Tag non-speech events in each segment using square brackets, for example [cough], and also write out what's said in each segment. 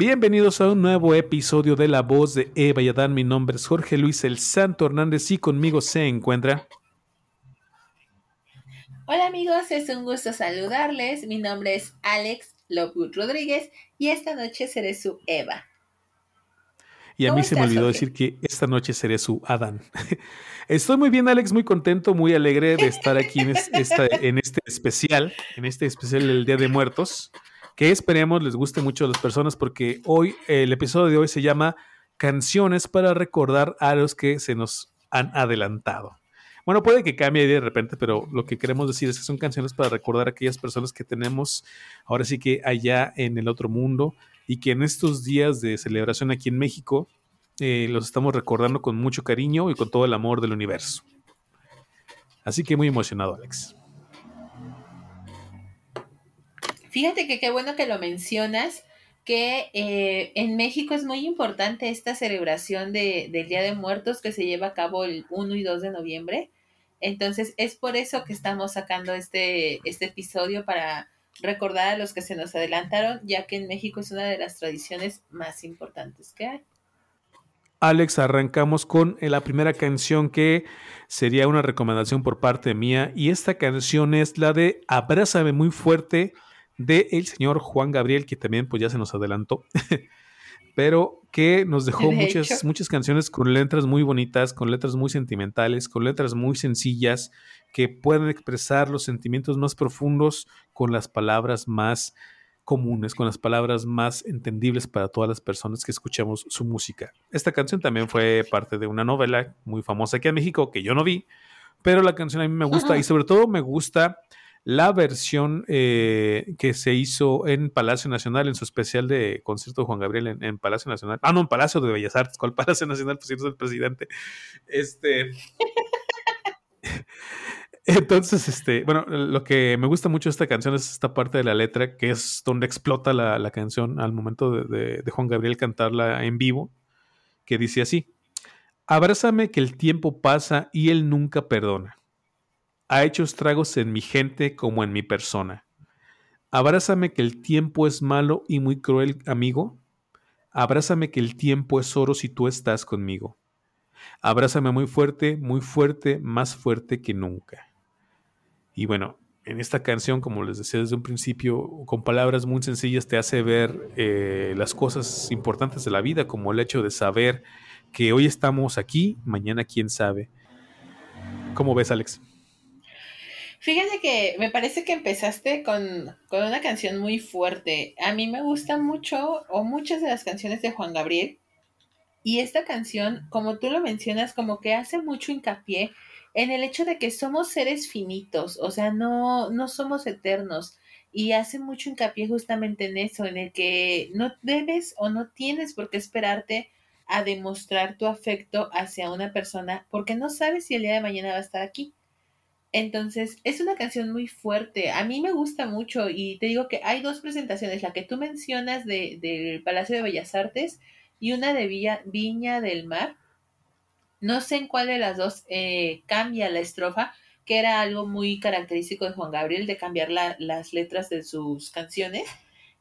Bienvenidos a un nuevo episodio de La Voz de Eva y Adán. Mi nombre es Jorge Luis El Santo Hernández y conmigo se encuentra. Hola amigos, es un gusto saludarles. Mi nombre es Alex Lockwood Rodríguez y esta noche seré su Eva. Y a mí se me olvidó decir que esta noche seré su Adán. [laughs] Estoy muy bien, Alex, muy contento, muy alegre de estar aquí en, en este especial, en este especial del Día de Muertos que esperemos les guste mucho a las personas porque hoy, el episodio de hoy se llama Canciones para recordar a los que se nos han adelantado. Bueno, puede que cambie de repente, pero lo que queremos decir es que son canciones para recordar a aquellas personas que tenemos ahora sí que allá en el otro mundo y que en estos días de celebración aquí en México eh, los estamos recordando con mucho cariño y con todo el amor del universo. Así que muy emocionado, Alex. Fíjate que qué bueno que lo mencionas, que eh, en México es muy importante esta celebración de, del Día de Muertos que se lleva a cabo el 1 y 2 de noviembre. Entonces es por eso que estamos sacando este, este episodio para recordar a los que se nos adelantaron, ya que en México es una de las tradiciones más importantes que hay. Alex, arrancamos con la primera canción que sería una recomendación por parte mía y esta canción es la de Abrázame muy fuerte de el señor Juan Gabriel, que también pues ya se nos adelantó, [laughs] pero que nos dejó muchas, muchas canciones con letras muy bonitas, con letras muy sentimentales, con letras muy sencillas, que pueden expresar los sentimientos más profundos con las palabras más comunes, con las palabras más entendibles para todas las personas que escuchamos su música. Esta canción también fue parte de una novela muy famosa aquí en México que yo no vi, pero la canción a mí me gusta y [laughs] sobre todo me gusta la versión eh, que se hizo en Palacio Nacional, en su especial de concierto de Juan Gabriel en, Palacio Nacional. Ah, no, en Palacio de Bellas Artes. ¿Cuál Palacio Nacional? Pues es el presidente. Este. [laughs] Entonces, este, bueno, lo que me gusta mucho de esta canción es esta parte de la letra, que es donde explota la, canción al momento de, de Juan Gabriel cantarla en vivo, que dice así: Abrázame que el tiempo pasa y él nunca perdona ha hecho estragos en mi gente como en mi persona. Abrázame que el tiempo es malo y muy cruel, amigo. Abrázame que el tiempo es oro si tú estás conmigo. Abrázame muy fuerte, muy fuerte, más fuerte que nunca. Y bueno, en esta canción, como les decía desde un principio, con palabras muy sencillas te hace ver eh, las cosas importantes de la vida, como el hecho de saber que hoy estamos aquí, mañana quién sabe. ¿Cómo ves, Alex? Fíjate que me parece que empezaste con, una canción muy fuerte. A mí me gustan mucho o muchas de las canciones de Juan Gabriel. Y esta canción, como tú lo mencionas, como que hace mucho hincapié en el hecho de que somos seres finitos, o sea, no, no somos eternos. Y hace mucho hincapié justamente en eso, en el que no debes o no tienes por qué esperarte a demostrar tu afecto hacia una persona porque no sabes si el día de mañana va a estar aquí. Entonces, es una canción muy fuerte. A mí me gusta mucho y te digo que hay dos presentaciones, la que tú mencionas de, del Palacio de Bellas Artes y una de Villa, Viña del Mar. No sé en cuál de las dos eh, cambia la estrofa, que era algo muy característico de Juan Gabriel, de cambiar las letras de sus canciones.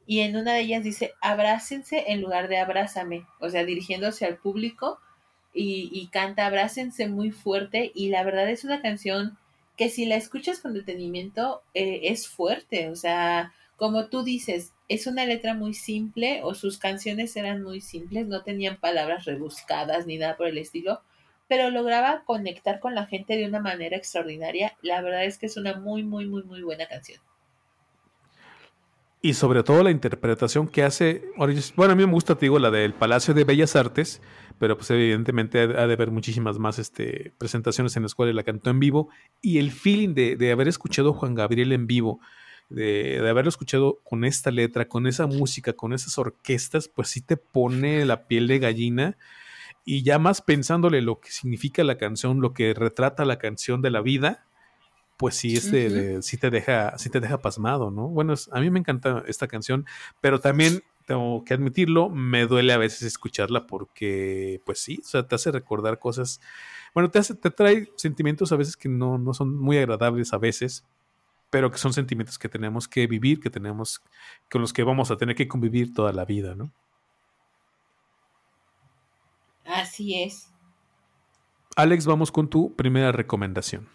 Y en una de ellas dice, abrácense en lugar de abrázame, o sea, dirigiéndose al público y, y canta abrácense muy fuerte. Y la verdad es una canción que si la escuchas con detenimiento eh, es fuerte, o sea, como tú dices, es una letra muy simple o sus canciones eran muy simples, no tenían palabras rebuscadas ni nada por el estilo, pero lograba conectar con la gente de una manera extraordinaria. La verdad es que es una muy, muy, muy, muy buena canción. Y sobre todo la interpretación que hace, bueno, a mí me gusta, te la del Palacio de Bellas Artes, pero pues evidentemente ha de haber muchísimas más este, presentaciones en las cuales la cantó en vivo y el feeling de, haber escuchado a Juan Gabriel en vivo, de, haberlo escuchado con esta letra, con esa música, con esas orquestas, pues sí te pone la piel de gallina. Y ya más pensándole lo que significa la canción, lo que retrata la canción de la vida, pues sí, este, sí, te deja, sí te deja pasmado, ¿no? Bueno, a mí me encanta esta canción, pero también tengo que admitirlo, me duele a veces escucharla porque, pues sí, o sea, te hace recordar cosas, bueno, te, hace, te trae sentimientos a veces que no, no son muy agradables a veces, pero que son sentimientos que tenemos que vivir, que tenemos, con los que vamos a tener que convivir toda la vida, ¿no? Así es. Alex, vamos con tu primera recomendación.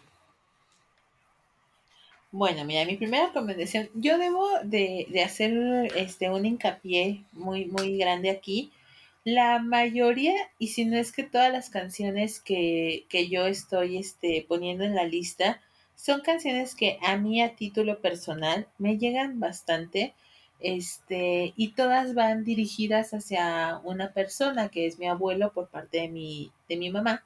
Bueno, mira, mi primera recomendación, yo debo de, de, hacer este un hincapié muy, muy grande aquí. La mayoría, y si no es que todas las canciones que, que yo estoy este, poniendo en la lista, son canciones que a mí a título personal me llegan bastante este, y todas van dirigidas hacia una persona que es mi abuelo por parte de mi, de mi mamá.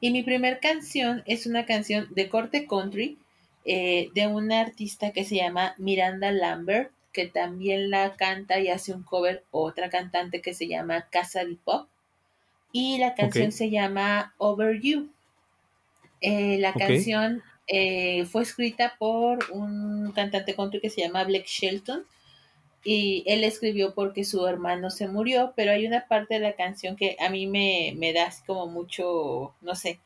Y mi primer canción es una canción de corte country eh, de una artista que se llama Miranda Lambert, que también la canta y hace un cover otra cantante que se llama Casa de Pop. Y la canción se llama Over You. Eh, la canción eh, fue escrita por un cantante country que se llama Blake Shelton y él escribió porque su hermano se murió, pero hay una parte de la canción que a mí me, me da como mucho, no sé.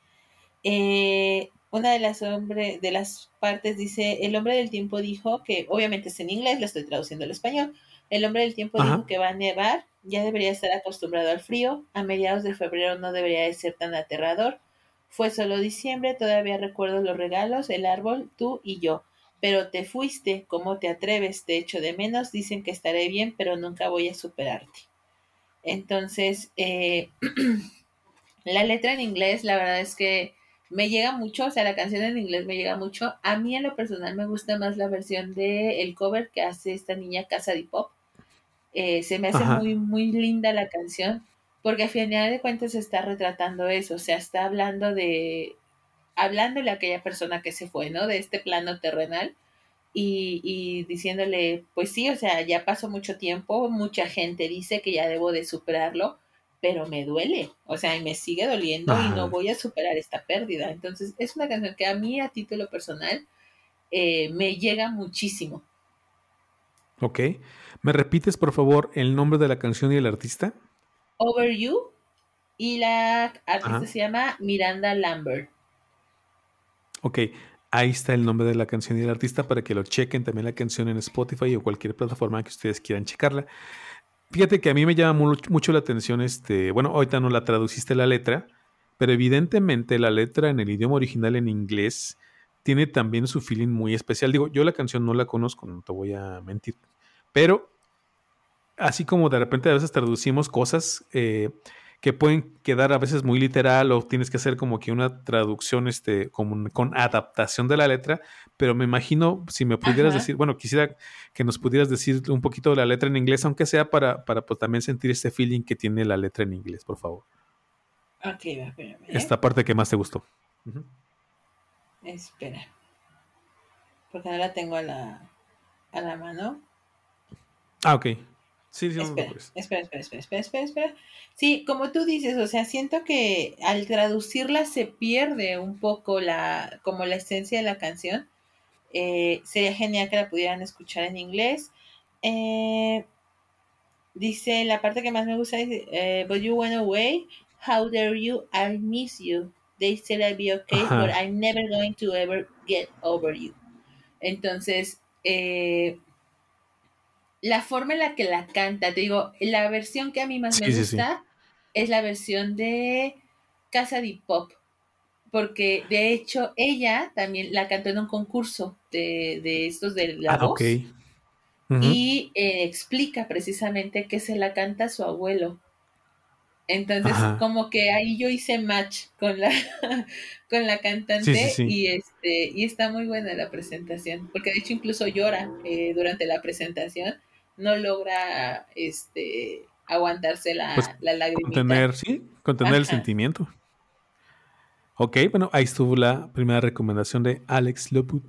Eh, una de las, hombre, de las partes dice, el hombre del tiempo dijo que, obviamente es en inglés, lo estoy traduciendo al español, el hombre del tiempo dijo que va a nevar, ya debería estar acostumbrado al frío, a mediados de febrero no debería de ser tan aterrador, fue solo diciembre, todavía recuerdo los regalos, el árbol, tú y yo. Pero te fuiste, ¿cómo te atreves? Te echo de menos, dicen que estaré bien, pero nunca voy a superarte. Entonces, eh, [clears throat] la letra en inglés, la verdad es que me llega mucho, o sea, la canción en inglés me llega mucho. A mí en lo personal me gusta más la versión de el cover que hace esta niña Casa de Pop. Eh, se me hace muy, muy linda la canción porque al final de cuentas está retratando eso, o sea, está hablando de, hablándole a aquella persona que se fue, ¿no? De este plano terrenal y, y diciéndole, pues sí, o sea, ya pasó mucho tiempo, mucha gente dice que ya debo de superarlo, pero me duele, o sea, y me sigue doliendo y no voy a superar esta pérdida. Entonces, es una canción que a mí, a título personal, eh, me llega muchísimo. Ok. ¿Me repites, por favor, el nombre de la canción y el artista? Over You y la artista se llama Miranda Lambert. Ok, ahí está el nombre de la canción y el artista para que lo chequen también la canción en Spotify o cualquier plataforma que ustedes quieran checarla. Fíjate que a mí me llama mucho la atención este, bueno, ahorita no la traduciste la letra, pero evidentemente la letra en el idioma original en inglés tiene también su feeling muy especial. Digo, yo la canción no la conozco, no te voy a mentir, pero así como de repente a veces traducimos cosas eh, que pueden quedar a veces muy literal o tienes que hacer como que una traducción este, con, con adaptación de la letra, pero me imagino si me pudieras decir, bueno, quisiera que nos pudieras decir un poquito de la letra en inglés, aunque sea para, para pues, también sentir este feeling que tiene la letra en inglés, por favor. Ok, espérame. ¿eh? Esta parte que más te gustó. Espera. Porque no la tengo a la, a la mano. Ah, ok. Sí, sí, espera, espera, espera, espera, espera, espera, Sí, como tú dices, o sea, siento que al traducirla se pierde un poco la, como la esencia de la canción. Eh, sería genial que la pudieran escuchar en inglés. Eh, dice, la parte que más me gusta dice, eh, but you went away, how dare you, I miss you. They said I'd be okay, but I'm never going to ever get over you. Entonces, eh, la forma en la que la canta, te digo, la versión que a mí más me gusta es la versión de Casa de Pop, porque de hecho ella también la cantó en un concurso de, estos de la ah, voz y eh, explica precisamente que se la canta su abuelo. Entonces, como que ahí yo hice match con la, [laughs] con la cantante y este y está muy buena la presentación, porque de hecho incluso llora eh, durante la presentación no logra este aguantarse la, pues, la lágrima. Contener, sí, contener el sentimiento. Ok, bueno, ahí estuvo la primera recomendación de Alex Loput.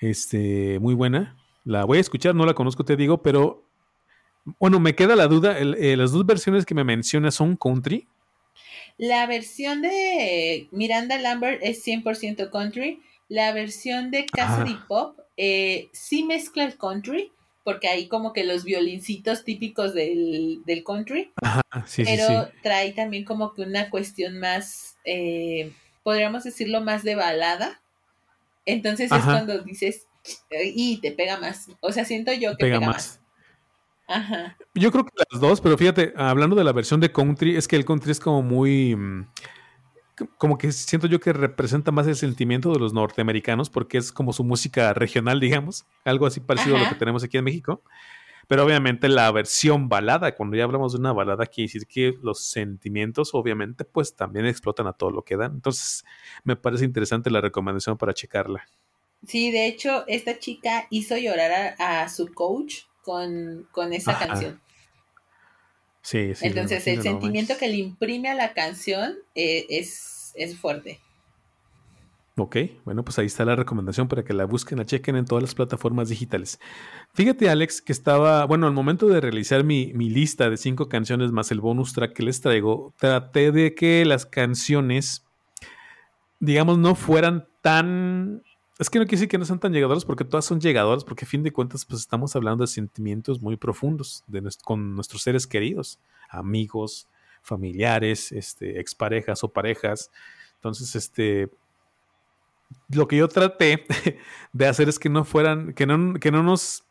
Este, muy buena. La voy a escuchar, no la conozco, te digo, pero bueno, me queda la duda. Eh, las dos versiones que me mencionas son country. La versión de Miranda Lambert es 100% country. La versión de Cassidy Pop eh, sí mezcla el country, porque hay como que los violincitos típicos del, country. pero trae también como que una cuestión más, eh, podríamos decirlo, más de balada. Entonces es cuando dices, y te pega más. O sea, siento yo que pega, más. Ajá. Yo creo que las dos, pero fíjate, hablando de la versión de country, es que el country es como muy... Mm, como que siento yo que representa más el sentimiento de los norteamericanos porque es como su música regional, digamos, algo así parecido a lo que tenemos aquí en México. Pero obviamente la versión balada, cuando ya hablamos de una balada, quiere decir que los sentimientos obviamente pues también explotan a todo lo que dan. Entonces me parece interesante la recomendación para checarla. Sí, de hecho, esta chica hizo llorar a, su coach con, esa canción. Sí, sí. Entonces, el sentimiento que le imprime a la canción eh, es, es fuerte. Ok, bueno, pues ahí está la recomendación para que la busquen, la chequen en todas las plataformas digitales. Fíjate, Alex, que estaba, bueno, al momento de realizar mi, mi, lista de cinco canciones más el bonus track que les traigo, traté de que las canciones, digamos, no fueran tan es que no quiere decir que no sean tan llegadoras porque todas son llegadoras, porque a fin de cuentas, pues estamos hablando de sentimientos muy profundos de con nuestros seres queridos, amigos, familiares, este, exparejas o parejas. Entonces, este, lo que yo traté [laughs] de hacer es que no fueran, que no, que no nos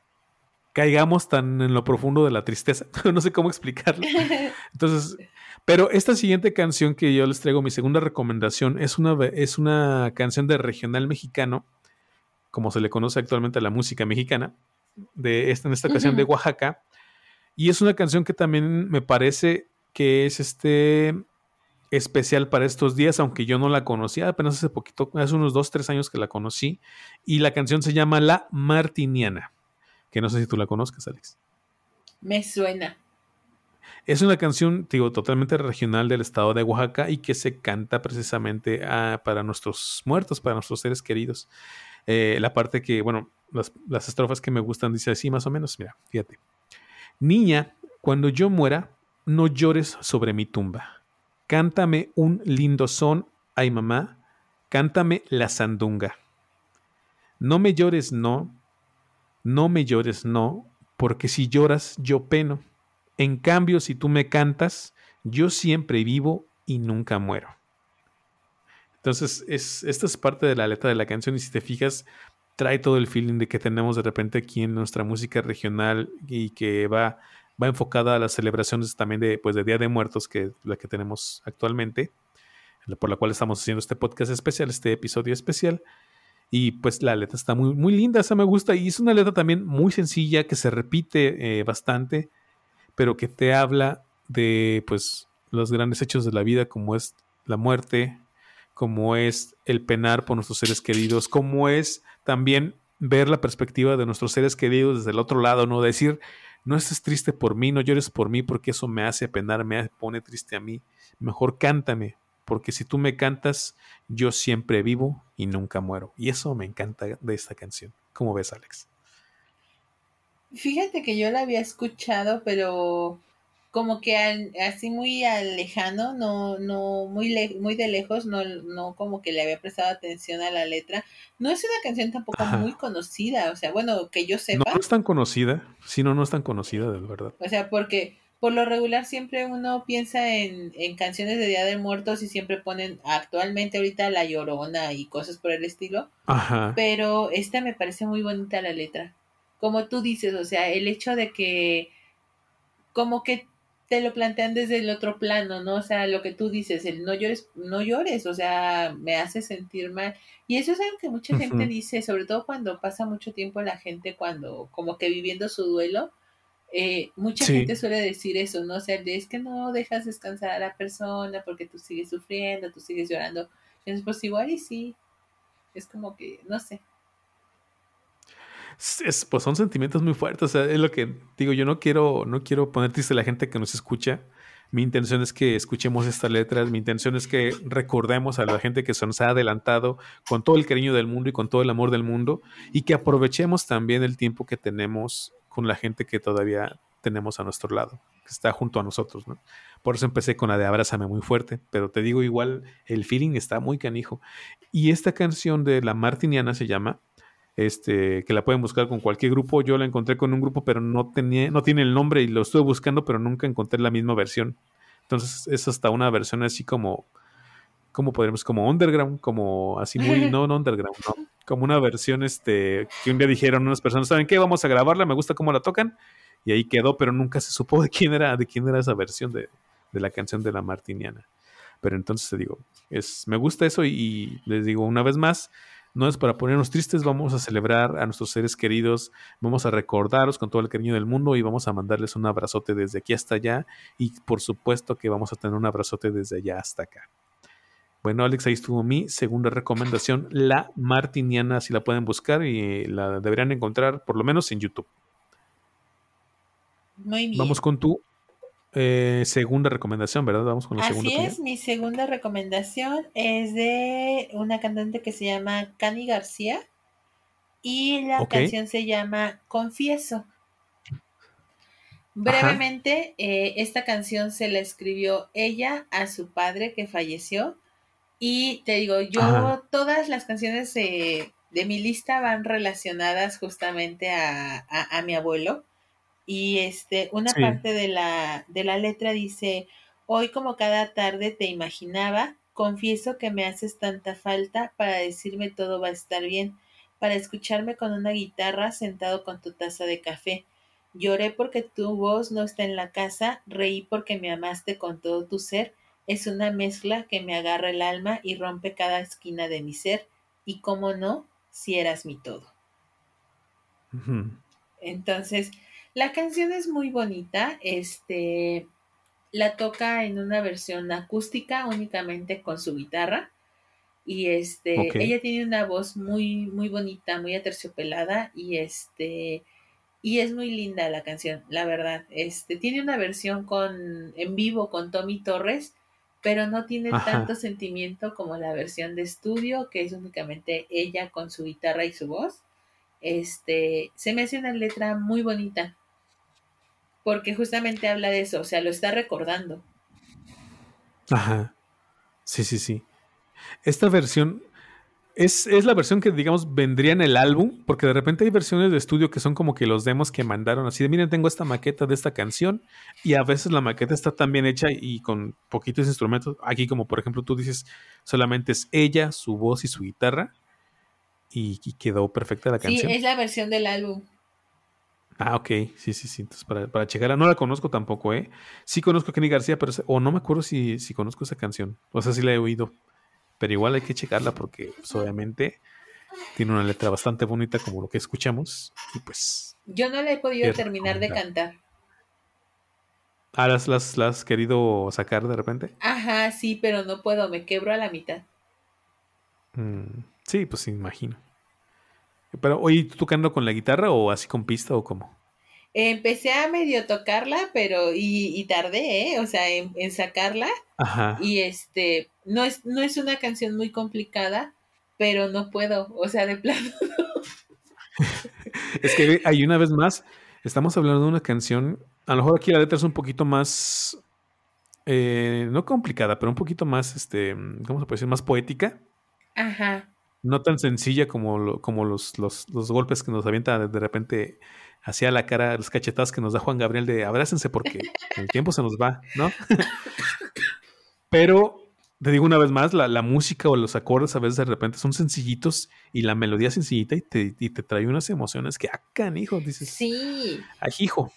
caigamos tan en lo profundo de la tristeza. [laughs] no sé cómo explicarlo. [laughs] Entonces, pero esta siguiente canción que yo les traigo, mi segunda recomendación, es una, es una canción de regional mexicano como se le conoce actualmente a la música mexicana, de esta, en esta ocasión de Oaxaca. Y es una canción que también me parece que es este especial para estos días, aunque yo no la conocía, apenas hace poquito, hace unos dos, tres años que la conocí. Y la canción se llama La Martiniana, que no sé si tú la conozcas, Alex. Me suena. Es una canción, digo, totalmente regional del estado de Oaxaca y que se canta precisamente ah, para nuestros muertos, para nuestros seres queridos. Eh, la parte que, bueno, las, estrofas que me gustan dice así más o menos, mira, fíjate. Niña, cuando yo muera, no llores sobre mi tumba. Cántame un lindo son, ay mamá, cántame la sandunga. No me llores, no, no me llores, no, porque si lloras, yo peno. En cambio, si tú me cantas, yo siempre vivo y nunca muero. Entonces, es, esta es parte de la letra de la canción y si te fijas, trae todo el feeling de que tenemos de repente aquí en nuestra música regional y que va, va enfocada a las celebraciones también de, pues, de Día de Muertos, que la que tenemos actualmente, por la cual estamos haciendo este podcast especial, este episodio especial. Y pues la letra está muy, muy linda, esa me gusta. Y es una letra también muy sencilla, que se repite eh, bastante, pero que te habla de pues los grandes hechos de la vida, como es la muerte, como es el penar por nuestros seres queridos, como es también ver la perspectiva de nuestros seres queridos desde el otro lado, no decir, no estés triste por mí, no llores por mí porque eso me hace penar, me pone triste a mí. Mejor cántame, porque si tú me cantas, yo siempre vivo y nunca muero. Y eso me encanta de esta canción. ¿Cómo ves, Alex? Fíjate que yo la había escuchado, pero como que así muy lejano, no, no, muy, muy de lejos, no, no como que le había prestado atención a la letra. No es una canción tampoco muy conocida, o sea, bueno, que yo sepa. No, es tan conocida, sí, no, no es tan conocida, de verdad. O sea, porque por lo regular siempre uno piensa en, en canciones de Día de Muertos y siempre ponen actualmente ahorita La Llorona y cosas por el estilo. Ajá. Pero esta me parece muy bonita la letra. Como tú dices, o sea, el hecho de que como que te lo plantean desde el otro plano, ¿no? O sea, lo que tú dices, el no llores, no llores, o sea, me hace sentir mal. Y eso es algo que mucha gente dice, sobre todo cuando pasa mucho tiempo la gente, cuando como que viviendo su duelo, eh, mucha gente suele decir eso, ¿no? O sea, es que no dejas descansar a la persona porque tú sigues sufriendo, tú sigues llorando. Entonces, pues igual y sí, es como que, no sé, pues son sentimientos muy fuertes. O sea, es lo que digo, yo no quiero, no quiero poner triste a la gente que nos escucha. Mi intención es que escuchemos estas letras, mi intención es que recordemos a la gente que se nos ha adelantado con todo el cariño del mundo y con todo el amor del mundo y que aprovechemos también el tiempo que tenemos con la gente que todavía tenemos a nuestro lado, que está junto a nosotros, ¿no? Por eso empecé con la de Abrázame muy fuerte, pero te digo igual, el feeling está muy canijo. Y esta canción de La Martiniana se llama, este, que la pueden buscar con cualquier grupo. Yo la encontré con un grupo, pero no, tenía, no tiene el nombre y lo estuve buscando, pero nunca encontré la misma versión. Entonces es hasta una versión así como, como podríamos, como underground, como así muy, [laughs] no, no underground, no, como una versión este, que un día dijeron unas personas, ¿saben qué? Vamos a grabarla, me gusta cómo la tocan. Y ahí quedó, pero nunca se supo de quién era, de quién era esa versión de, de la canción de la Martiniana. Pero entonces te digo, es, me gusta eso y, les digo una vez más, no es para ponernos tristes, vamos a celebrar a nuestros seres queridos, vamos a recordaros con todo el cariño del mundo y vamos a mandarles un abrazote desde aquí hasta allá y por supuesto que vamos a tener un abrazote desde allá hasta acá. Bueno, Alex, ahí estuvo mi segunda recomendación, La Martiniana, si la pueden buscar y la deberían encontrar por lo menos en YouTube. Muy bien. Vamos con tu eh, segunda recomendación, ¿verdad? Vamos con la segunda. Así es, mi segunda recomendación es de una cantante que se llama Cani García y la canción se llama Confieso. Brevemente, eh, esta canción se la escribió ella a su padre que falleció. Y te digo, yo todas las canciones de mi lista van relacionadas justamente a, a mi abuelo. Y este, una parte de la, de la letra dice, hoy como cada tarde te imaginaba, confieso que me haces tanta falta para decirme todo va a estar bien, para escucharme con una guitarra sentado con tu taza de café. Lloré porque tu voz no está en la casa, reí porque me amaste con todo tu ser, es una mezcla que me agarra el alma y rompe cada esquina de mi ser, y cómo no, si eras mi todo. Entonces, la canción es muy bonita, este, la toca en una versión acústica únicamente con su guitarra y este, ella tiene una voz muy, muy bonita, muy aterciopelada y este, y es muy linda la canción, la verdad. Este, tiene una versión con, en vivo con Tommy Torres, pero no tiene tanto sentimiento como la versión de estudio, que es únicamente ella con su guitarra y su voz. Este, se me hace una letra muy bonita porque justamente habla de eso, o sea, lo está recordando. Ajá. Sí, sí, sí. Esta versión es, la versión que, digamos, vendría en el álbum, porque de repente hay versiones de estudio que son como que los demos que mandaron así de, miren, tengo esta maqueta de esta canción, y a veces la maqueta está tan bien hecha y con poquitos instrumentos. Aquí, como por ejemplo, tú dices, solamente es ella, su voz y su guitarra, y, y quedó perfecta la canción. Sí, es la versión del álbum. Ah, ok, sí, sí, sí. Entonces, para, para checarla, no la conozco tampoco, ¿eh? Sí conozco a Kenny García, pero o no me acuerdo si, si conozco esa canción. O sea, sí la he oído. Pero igual hay que checarla porque, pues, obviamente, tiene una letra bastante bonita como lo que escuchamos. Y pues. Yo no la he podido terminar de cantar. Ah, ¿las, las, las has querido sacar de repente? Ajá, sí, pero no puedo, me quebro a la mitad. Mm, sí, pues imagino. Pero, oye, ¿tú tocando con la guitarra o así con pista o cómo? Empecé a medio tocarla, pero y, tardé, ¿eh? O sea, en, sacarla. Ajá. Y este, no es, no es una canción muy complicada, pero no puedo, o sea, de plano. [laughs] es que hay una vez más, estamos hablando de una canción, a lo mejor aquí la letra es un poquito más, eh, no complicada, pero un poquito más, este, ¿cómo se puede decir? Más poética. Ajá no tan sencilla como, como los, los, golpes que nos avienta de repente hacia la cara, los cachetadas que nos da Juan Gabriel de abrácense porque el tiempo se nos va, ¿no? Pero te digo una vez más, la, música o los acordes a veces de repente son sencillitos y la melodía sencillita y te, y te trae unas emociones que acan, ah, hijo, dices. Sí. hijo.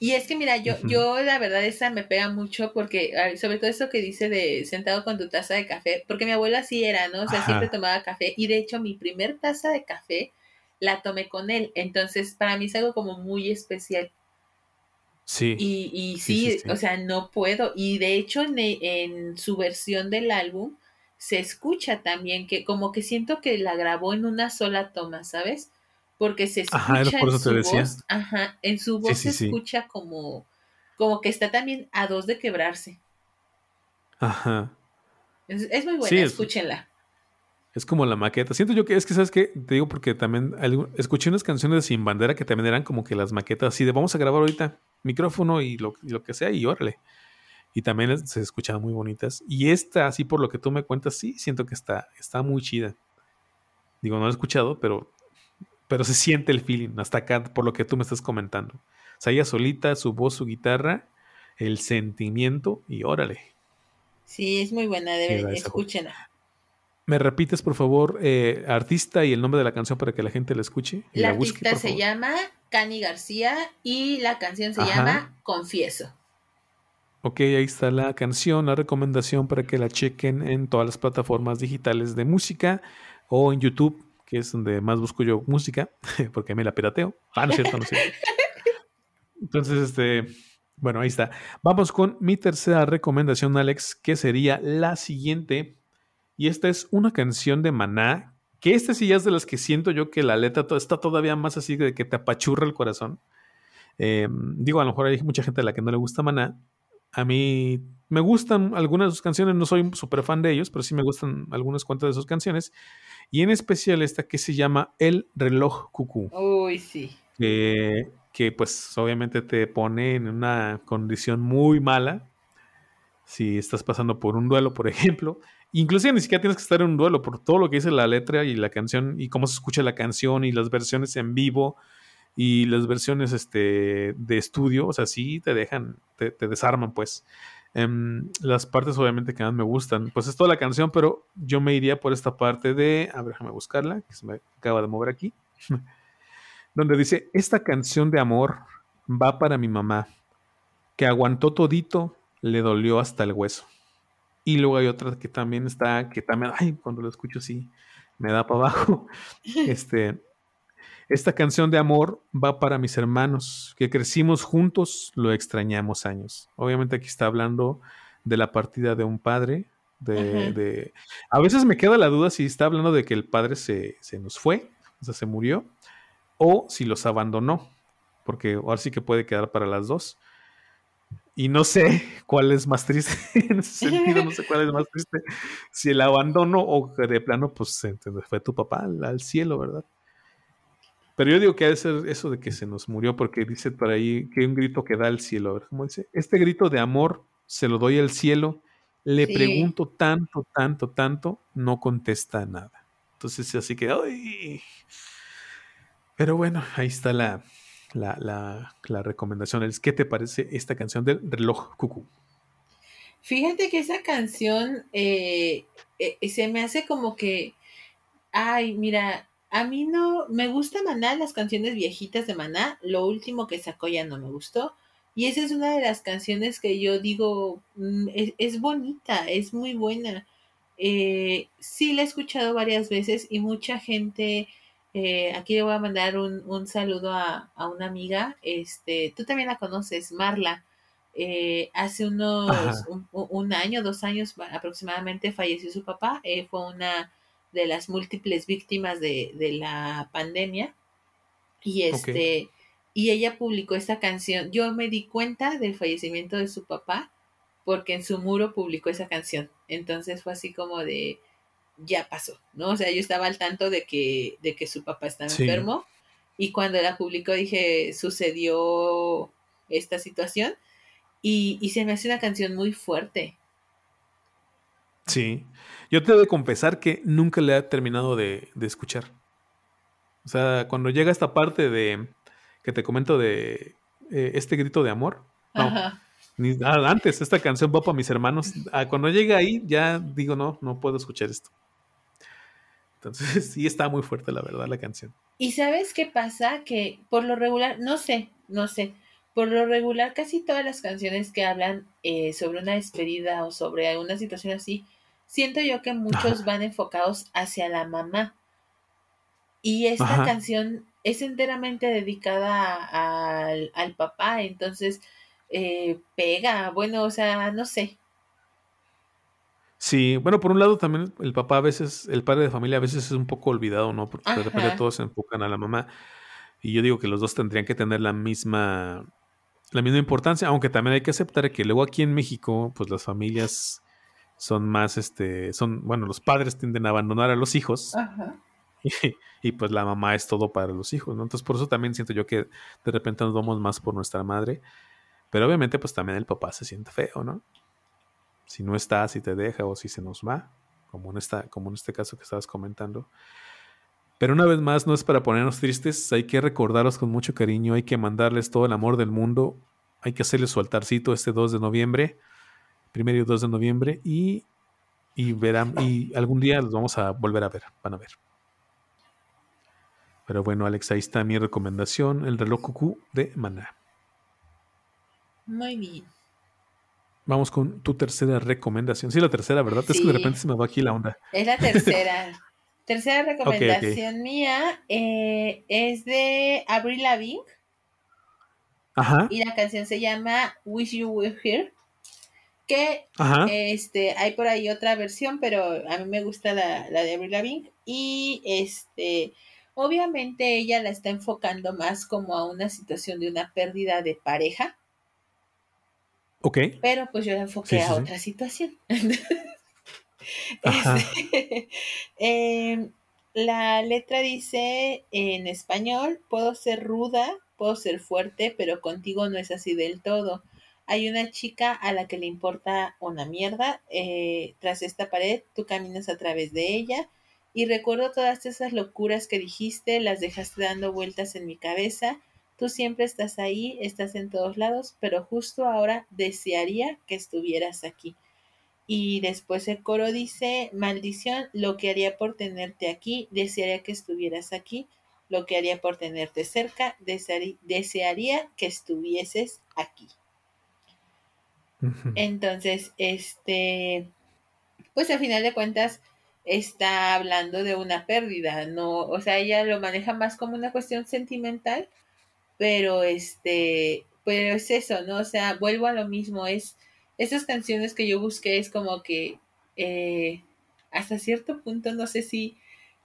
Y es que mira, yo, yo la verdad esa me pega mucho porque, sobre todo eso que dice de sentado con tu taza de café, porque mi abuela sí era, ¿no? O sea, siempre tomaba café y de hecho mi primer taza de café la tomé con él, entonces para mí es algo como muy especial. Sí. Y, y sí, o sea, no puedo. Y de hecho en, en su versión del álbum se escucha también que como que siento que la grabó en una sola toma, ¿sabes? Porque se escucha en su voz, ajá, en su voz se escucha como como que está también a dos de quebrarse. Ajá. Es, muy buena, escúchenla. Es como la maqueta. Siento yo que es que, ¿sabes qué? Te digo porque también escuché unas canciones de Sin Bandera que también eran como que las maquetas así de vamos a grabar ahorita micrófono y lo, lo que sea y órale. Y también se escuchaban muy bonitas. Y esta, así por lo que tú me cuentas, sí, siento que está, está muy chida. Digo, no la he escuchado, pero, pero se siente el feeling hasta acá por lo que tú me estás comentando. O sea, ella solita, su voz, su guitarra, el sentimiento y órale. Sí, es muy buena, de escúchenla. ¿Me repites, por favor, eh, artista y el nombre de la canción para que la gente la escuche? la, artista se llama Cani García y la canción se llama Confieso. Ok, ahí está la canción, la recomendación para que la chequen en todas las plataformas digitales de música o en YouTube, que es donde más busco yo música, [laughs] porque me la pirateo. Ah, no es cierto, no es cierto. [laughs] Entonces, este, bueno, ahí está. Vamos con mi tercera recomendación, Alex, que sería la siguiente. Y esta es una canción de Maná, que esta sí ya es de las que siento yo que la letra está todavía más así de que te apachurra el corazón. Em, digo, a lo mejor hay mucha gente a la que no le gusta Maná. A mí me gustan algunas de sus canciones, no soy súper fan de ellos, pero sí me gustan algunas cuantas de sus canciones. Y en especial esta que se llama El reloj cucú. Uy, sí. Que, que pues obviamente te pone en una condición muy mala. Si estás pasando por un duelo, por [laughs] ejemplo, Inclusive ni siquiera tienes que estar en un duelo por todo lo que dice la letra y la canción y cómo se escucha la canción y las versiones en vivo y las versiones este, de estudio. O sea, sí te dejan, te, desarman, pues. Em, las partes obviamente que más me gustan, pues es toda la canción, pero yo me iría por esta parte de, a ver, déjame buscarla, que se me acaba de mover aquí, [laughs] donde dice, esta canción de amor va para mi mamá, que aguantó todito, le dolió hasta el hueso. Y luego hay otra que también está, que también, ay, cuando lo escucho sí, me da para abajo. [laughs] Este, esta canción de amor va para mis hermanos, que crecimos juntos, lo extrañamos años. Obviamente aquí está hablando de la partida de un padre. De, A veces me queda la duda si está hablando de que el padre se, se nos fue, o sea, se murió, o si los abandonó, porque ahora sí que puede quedar para las dos. Y no sé [laughs] cuál es más triste [laughs] en ese sentido, no sé cuál es más triste, si el abandono o de plano, pues fue tu papá al, cielo, ¿verdad? Pero yo digo que ha de ser eso de que se nos murió, porque dice por ahí que hay un grito que da al cielo. A ver, ¿cómo dice? Este grito de amor se lo doy al cielo, le pregunto tanto, tanto, tanto, no contesta nada. Entonces, así que, ¡ay! Pero bueno, ahí está la, la, la, la recomendación ¿qué te parece esta canción del reloj cucú? Fíjate que esa canción eh, eh, se me hace como que, ay, mira, a mí no, me gusta Maná, las canciones viejitas de Maná, lo último que sacó ya no me gustó. Y esa es una de las canciones que yo digo, mm, es, bonita, es muy buena. Eh, sí la he escuchado varias veces y mucha gente eh, aquí le voy a mandar un, saludo a, una amiga. Este, tú también la conoces, Marla. Eh, hace unos un, año, dos años aproximadamente falleció su papá. Eh, fue una de las múltiples víctimas de, la pandemia. Y este, y ella publicó esta canción. Yo me di cuenta del fallecimiento de su papá porque en su muro publicó esa canción. Entonces fue así como de, ya pasó, ¿no? O sea, yo estaba al tanto de que, de que su papá estaba enfermo y cuando la publicó dije, sucedió esta situación y, y, se me hace una canción muy fuerte. Sí, yo te he de confesar que nunca le he terminado de, de escuchar. O sea, cuando llega esta parte de que te comento de eh, este grito de amor, no, Ni, antes, esta canción va para mis hermanos. Ah, cuando llega ahí, ya digo, no, no puedo escuchar esto. Entonces [laughs] sí está muy fuerte, la verdad, la canción. Y sabes qué pasa? Que por lo regular, no sé, no sé, por lo regular casi todas las canciones que hablan eh, sobre una despedida o sobre alguna situación así, siento yo que muchos van enfocados hacia la mamá. Y esta canción es enteramente dedicada al, al papá, entonces eh, pega, bueno, o sea, no sé, Sí, bueno, por un lado también el papá a veces, el padre de familia a veces es un poco olvidado, ¿no? Porque de repente todos se enfocan a la mamá. Y yo digo que los dos tendrían que tener la misma la misma importancia, aunque también hay que aceptar que luego aquí en México, pues las familias son más, este, son, bueno, los padres tienden a abandonar a los hijos. Y, pues la mamá es todo para los hijos, ¿no? Entonces por eso también siento yo que de repente nos vamos más por nuestra madre. Pero obviamente pues también el papá se siente feo, ¿no? Si no está, si te deja o si se nos va, como en, esta, como en este caso que estabas comentando. Pero una vez más, no es para ponernos tristes, hay que recordarlos con mucho cariño, hay que mandarles todo el amor del mundo, hay que hacerles su altarcito este 2 de noviembre, primero y 2 de noviembre, y, y verán, y algún día los vamos a volver a ver, van a ver. Pero bueno, Alex, ahí está mi recomendación, el reloj cucú de Maná. Muy bien. Vamos con tu tercera recomendación. Sí, la tercera, ¿verdad? Es que de repente se me va aquí la onda. Es la tercera. [laughs] Tercera recomendación mía eh, es de Avril Lavigne. Ajá. Y la canción se llama Wish You Were Here. Que este hay por ahí otra versión, pero a mí me gusta la, la de Avril Lavigne. Y este, obviamente ella la está enfocando más como a una situación de una pérdida de pareja. Ok. Pero pues yo la enfoqué a otra situación. [laughs] Este, [laughs] em, la letra dice en español, puedo ser ruda, puedo ser fuerte, pero contigo no es así del todo. Hay una chica a la que le importa una mierda. Eh, tras esta pared, tú caminas a través de ella. Y recuerdo todas esas locuras que dijiste, las dejaste dando vueltas en mi cabeza. Tú siempre estás ahí, estás en todos lados, pero justo ahora desearía que estuvieras aquí. Y después el coro dice, maldición, lo que haría por tenerte aquí, desearía que estuvieras aquí, lo que haría por tenerte cerca, desearía que estuvieses aquí. Entonces, este, pues a final de cuentas está hablando de una pérdida, no, o sea, ella lo maneja más como una cuestión sentimental, pero este, pero es eso, ¿no? O sea, vuelvo a lo mismo, es esas canciones que yo busqué es como que eh, hasta cierto punto, no sé si,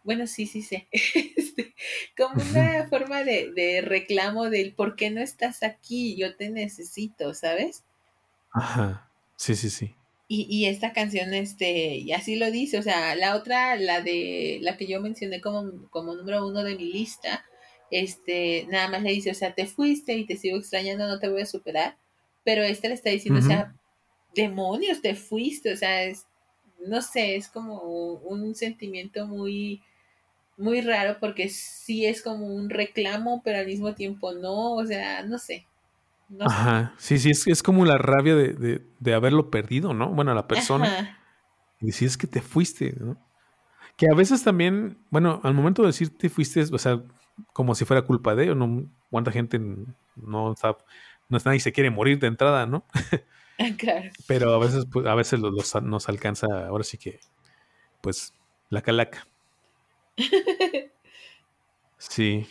bueno, sí, sí sé, [laughs] este, como una forma de, reclamo del por qué no estás aquí, yo te necesito, ¿sabes? Ajá, sí, sí, sí. Y, y, esta canción, este, y así lo dice, o sea, la otra, la de, la que yo mencioné como, como número uno de mi lista, este, nada más le dice, o sea, te fuiste y te sigo extrañando, no te voy a superar, pero esta le está diciendo, o sea, demonios, te fuiste, o sea, es, no sé, es como un sentimiento muy, muy raro porque sí es como un reclamo, pero al mismo tiempo no, o sea, no sé. Ajá, sí, sí, es, es como la rabia de, de, haberlo perdido, ¿no? Bueno, a la persona. Y decir, es que te fuiste, ¿no? Que a veces también, bueno, al momento de decir te fuiste, o sea, como si fuera culpa de ellos, ¿no? ¿Cuánta gente no está, no está, nadie se quiere morir de entrada, ¿no? Claro. Pero a veces, pues, a veces nos alcanza, ahora sí que, pues, la calaca. [laughs] Sí.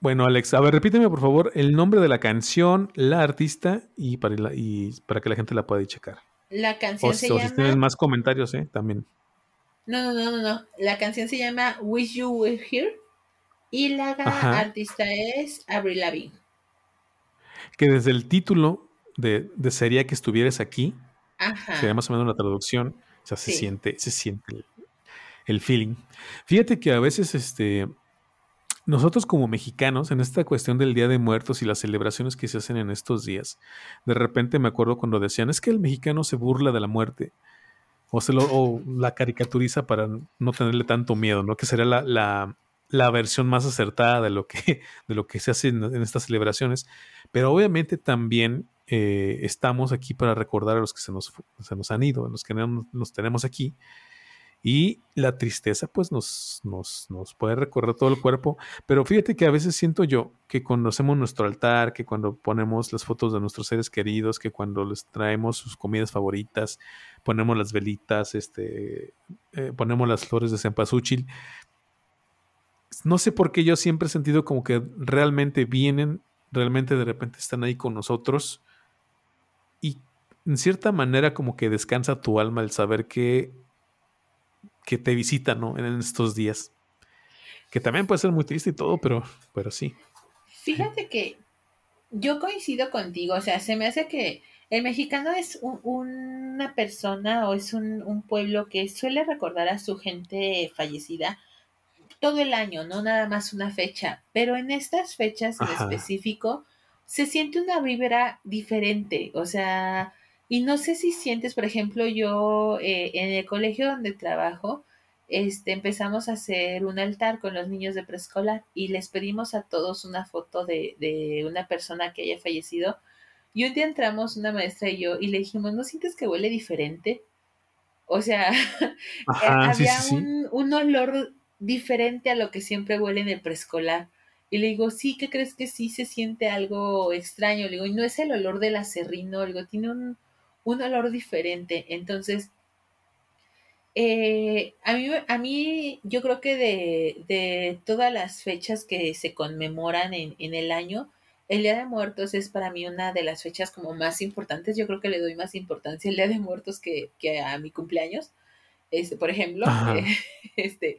Bueno, Alex, a ver, repíteme por favor el nombre de la canción, la artista y para, y para que la gente la pueda checar. La canción se llama... si tienes más comentarios, ¿eh? También. No, no, no, no, no. La canción se llama Wish You Were Here y la artista es Avril Lavigne. Que desde el título de desearía que estuvieras aquí. Sería más o menos la traducción. O sea, se siente, se siente el, feeling. Fíjate que a veces, este, nosotros como mexicanos, en esta cuestión del Día de Muertos y las celebraciones que se hacen en estos días, de repente me acuerdo cuando decían, es que el mexicano se burla de la muerte. O, se lo, la caricaturiza para no tenerle tanto miedo, ¿no? Que sería la, la, versión más acertada de lo que, [laughs] de lo que se hace en, en estas celebraciones. Pero obviamente también eh, estamos aquí para recordar a los que se nos, se nos han ido, a los que no, nos tenemos aquí. Y la tristeza, pues, nos, nos, nos, puede recorrer todo el cuerpo. Pero fíjate que a veces siento yo que cuando hacemos nuestro altar, que cuando ponemos las fotos de nuestros seres queridos, que cuando les traemos sus comidas favoritas, ponemos las velitas, este, eh, ponemos las flores de cempasúchil, no sé por qué yo siempre he sentido como que realmente vienen, realmente de repente están ahí con nosotros en cierta manera como que descansa tu alma el saber que, que te visita, ¿no? En estos días. Que también puede ser muy triste y todo, pero, pero sí. Fíjate que yo coincido contigo, o sea, se me hace que el mexicano es una persona o es un, pueblo que suele recordar a su gente fallecida todo el año, no nada más una fecha, pero en estas fechas en específico se siente una vibra diferente, o sea, y no sé si sientes, por ejemplo, yo eh, en el colegio donde trabajo, este, empezamos a hacer un altar con los niños de preescolar y les pedimos a todos una foto de, de una persona que haya fallecido. Y un día entramos, una maestra y yo, y le dijimos, ¿no sientes que huele diferente? O sea, [laughs] había Un, un, olor diferente a lo que siempre huele en el preescolar. Y le digo, sí, ¿qué crees que sí se siente algo extraño? Le digo, y no es el olor del acerrino, le digo, tiene un, un olor diferente. Entonces, eh, a, mí, a mí, yo creo que de, todas las fechas que se conmemoran en, el año, el Día de Muertos es para mí una de las fechas como más importantes. Yo creo que le doy más importancia al Día de Muertos que, a mi cumpleaños. Este, por ejemplo, [laughs] este,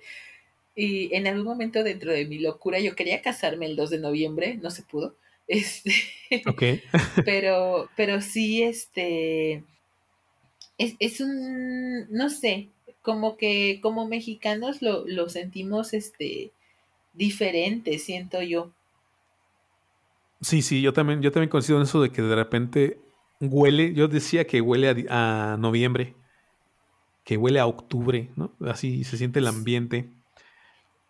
y en algún momento dentro de mi locura yo quería casarme el 2 de noviembre, no se pudo. Este, [laughs] pero, pero sí, este, es, es un, no sé, como que como mexicanos lo, lo sentimos este diferente, siento yo. Sí, sí, yo también, yo también coincido en eso de que de repente huele, yo decía que huele a, noviembre, que huele a octubre, ¿no? Así se siente el ambiente.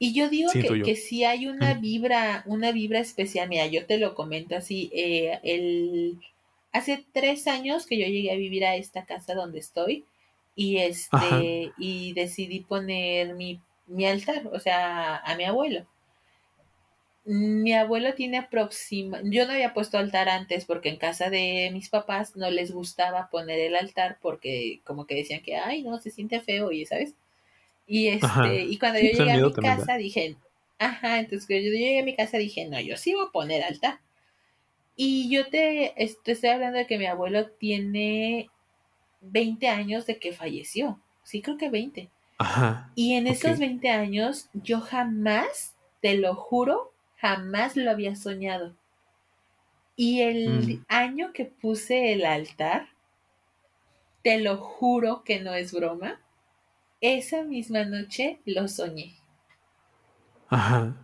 Y yo digo que, que sí hay una vibra, una vibra especial. Mira, yo te lo comento así. Eh, el, hace tres años que yo llegué a vivir a esta casa donde estoy, y este y decidí poner mi, mi altar, o sea, a mi abuelo. Mi abuelo tiene aproxima, yo no había puesto altar antes porque en casa de mis papás no les gustaba poner el altar porque como que decían que ay no se siente feo y sabes y este y cuando yo llegué a mi casa dije ajá entonces cuando yo llegué a mi casa dije no yo sí voy a poner altar y yo te, te estoy hablando de que mi abuelo tiene 20 años de que falleció. Sí, creo que 20. Ajá. Y en esos 20 años yo jamás, te lo juro, jamás lo había soñado. Y el mm. año que puse el altar, te lo juro que no es broma, esa misma noche lo soñé. Ajá.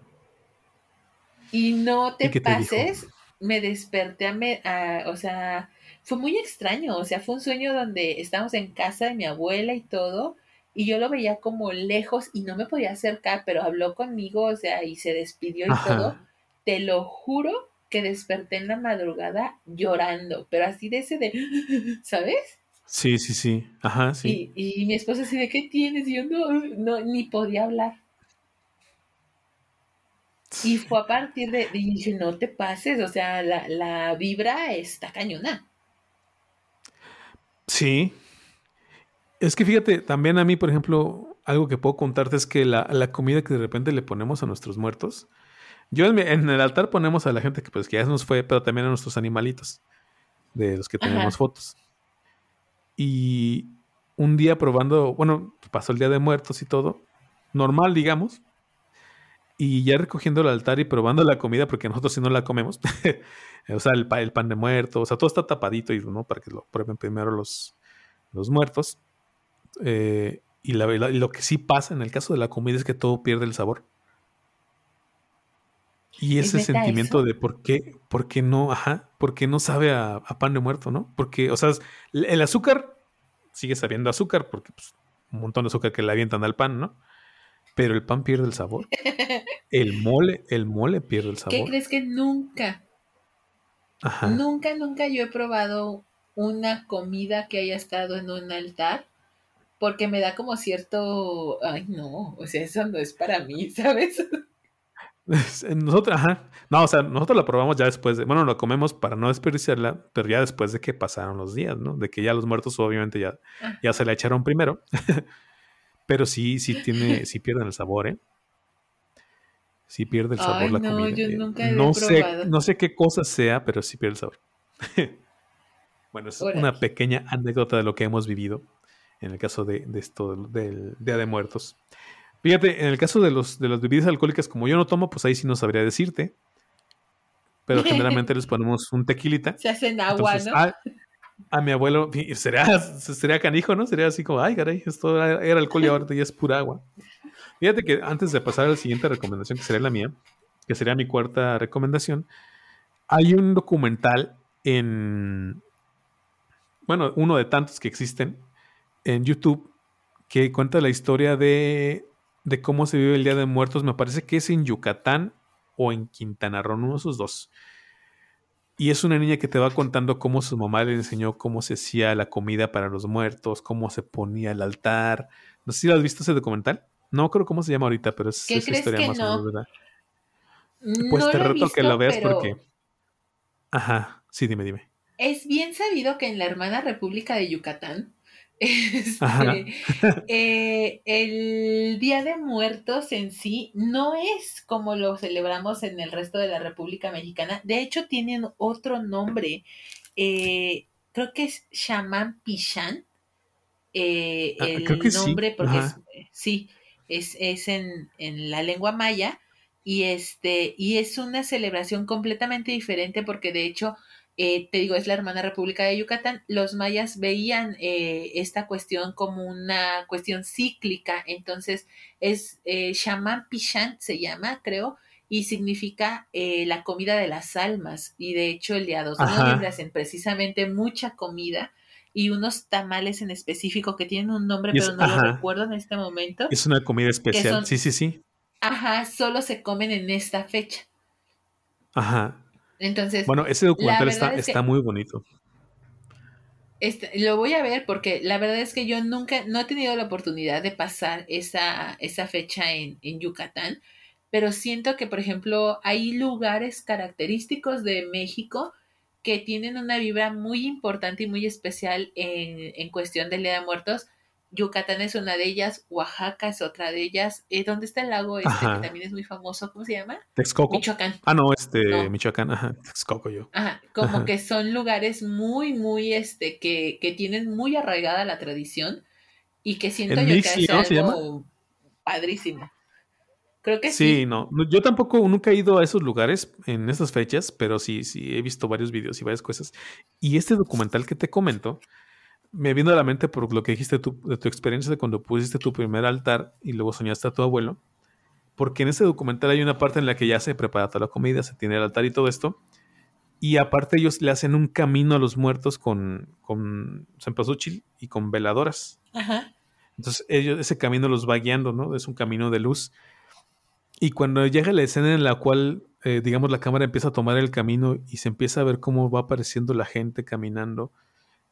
Y no te, pases, me desperté a, a, o sea, fue muy extraño, o sea, fue un sueño donde estábamos en casa de mi abuela y todo, y yo lo veía como lejos y no me podía acercar, pero habló conmigo, o sea, y se despidió y todo. Te lo juro que desperté en la madrugada llorando, pero así de ese de, [gasps] ¿sabes? Sí, sí, sí. Ajá, sí. Y, y mi esposa así de, ¿qué tienes? Y yo no, no, ni podía hablar. Y fue a partir de, dije, no te pases, o sea, la, la vibra está cañona. Sí. Es que fíjate, también a mí, por ejemplo, algo que puedo contarte es que la, comida que de repente le ponemos a nuestros muertos, yo en, el altar ponemos a la gente que pues que ya nos fue, pero también a nuestros animalitos, de los que tenemos fotos. Y un día probando, bueno, pasó el día de muertos y todo, normal, digamos, y ya recogiendo el altar y probando la comida, porque nosotros si no la comemos, [laughs] o sea, el, pan de muerto, o sea, todo está tapadito y, ¿no? para que lo prueben primero los, los muertos. Eh, y, lo que sí pasa en el caso de la comida es que todo pierde el sabor. Y ese sentimiento de por qué, por qué no, ajá, por qué no sabe a, pan de muerto, ¿no? Porque, o sea, el azúcar sigue sabiendo azúcar, porque pues, un montón de azúcar que le avientan al pan, ¿no? Pero el pan pierde el sabor. [laughs] El mole, el mole pierde el sabor. ¿Qué crees que nunca? Nunca, nunca yo he probado una comida que haya estado en un altar porque me da como cierto, ay no, o sea, eso no es para mí, [laughs] ¿sabes? [laughs] Nosotros, ajá. No, o sea, nosotros la probamos ya después de, bueno, lo comemos para no desperdiciarla, pero ya después de que pasaron los días, ¿no? De que ya los muertos obviamente ya, ah. ya se la echaron primero. [laughs] Pero sí, sí tiene, [laughs] sí pierden el sabor, ¿eh? Sí pierde el sabor la no, Yo eh, nunca he no sé, no sé qué cosa sea, pero sí pierde el sabor. bueno, es una pequeña anécdota de lo que hemos vivido en el caso de, esto del Día de Muertos. Fíjate, en el caso de, los, de las bebidas alcohólicas, como yo no tomo, pues ahí sí no sabría decirte. pero generalmente les ponemos un tequilita. Se hacen agua, ¿no? A, mi abuelo, sería, [laughs] sería canijo, ¿no? Sería así como, ay, caray, esto era, alcohol y ahora ya es pura agua. Fíjate que antes de pasar a la siguiente recomendación, que sería la mía, que sería mi cuarta recomendación, hay un documental en, bueno, uno de tantos que existen en YouTube que cuenta la historia de, de cómo se vive el Día de Muertos. Me parece que es en Yucatán o en Quintana Roo, uno de esos dos. Y es una niña que te va contando cómo su mamá le enseñó cómo se hacía la comida para los muertos, cómo se ponía el altar. No sé si lo has visto ese documental. No creo cómo se llama ahorita, pero es esa historia más o menos, ¿verdad? Pues te reto que lo veas porque. Ajá, sí, dime, dime. Es bien sabido que en la hermana República de Yucatán [laughs] este, [laughs] eh, el Día de Muertos en sí no es como lo celebramos en el resto de la República Mexicana. De hecho, tienen otro nombre. Eh, creo que es Shaman Pichán. Eh, ah, el nombre, porque sí, es, es en, en, la lengua maya. Y este, y es una celebración completamente diferente porque de hecho eh, te digo, es la hermana República de Yucatán, los mayas veían eh, esta cuestión como una cuestión cíclica, entonces es eh, Shaman Pichán, se llama, creo, y significa eh, la comida de las almas, y de hecho el día 2 de noviembre hacen precisamente mucha comida y unos tamales en específico que tienen un nombre, pero no lo recuerdo en este momento. Es una comida especial, sí, sí, sí. Ajá, solo se comen en esta fecha. Ajá, entonces. Bueno, ese documental está, está muy bonito. Este, lo voy a ver porque la verdad es que yo nunca, no he tenido la oportunidad de pasar esa, esa fecha en, en Yucatán, pero siento que, por ejemplo, hay lugares característicos de México que tienen una vibra muy importante y muy especial en, en cuestión del Día de Muertos, Yucatán es una de ellas, Oaxaca es otra de ellas. Eh, ¿Dónde está el lago este que también es muy famoso? ¿Cómo se llama? Texcoco. Michoacán. Ah, no, este, Michoacán, ajá, Texcoco yo. Ajá, como que son lugares muy, muy, este, que, que tienen muy arraigada la tradición y que siento yo que es algo padrísimo. Creo que sí. Sí, no. Yo tampoco nunca he ido a esos lugares en esas fechas, pero sí, sí he visto varios videos y varias cosas. Y este documental que te comento me vino a la mente por lo que dijiste tú, de tu experiencia de cuando pusiste tu primer altar y luego soñaste a tu abuelo, porque en ese documental hay una parte en la que ya se prepara toda la comida, se tiene el altar y todo esto, y aparte ellos le hacen un camino a los muertos con, con cempasúchil y con veladoras. Ajá. Entonces ellos, ese camino los va guiando, ¿no? Es un camino de luz. Y cuando llega la escena en la cual, eh, digamos, la cámara empieza a tomar el camino y se empieza a ver cómo va apareciendo la gente caminando,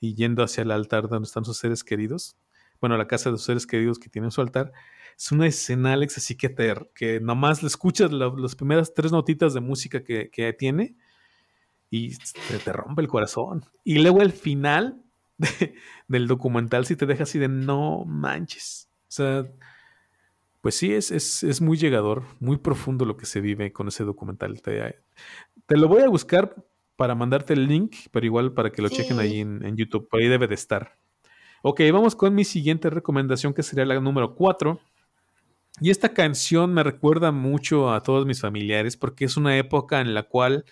y yendo hacia el altar donde están sus seres queridos, bueno, la casa de sus seres queridos que tienen su altar, es una escena, Alex, así que, te, que nomás le escuchas las primeras tres notitas de música que, tiene y te, rompe el corazón. Y luego el final [laughs] del documental si te deja así de no manches. O sea, pues sí, es, es, muy llegador, muy profundo lo que se vive con ese documental. Te, te, lo voy a buscar para mandarte el link, pero igual para que lo chequen ahí en, YouTube. Por ahí debe de estar. Ok, vamos con mi siguiente recomendación, que sería la número 4. Y esta canción me recuerda mucho a todos mis familiares porque es una época en la cual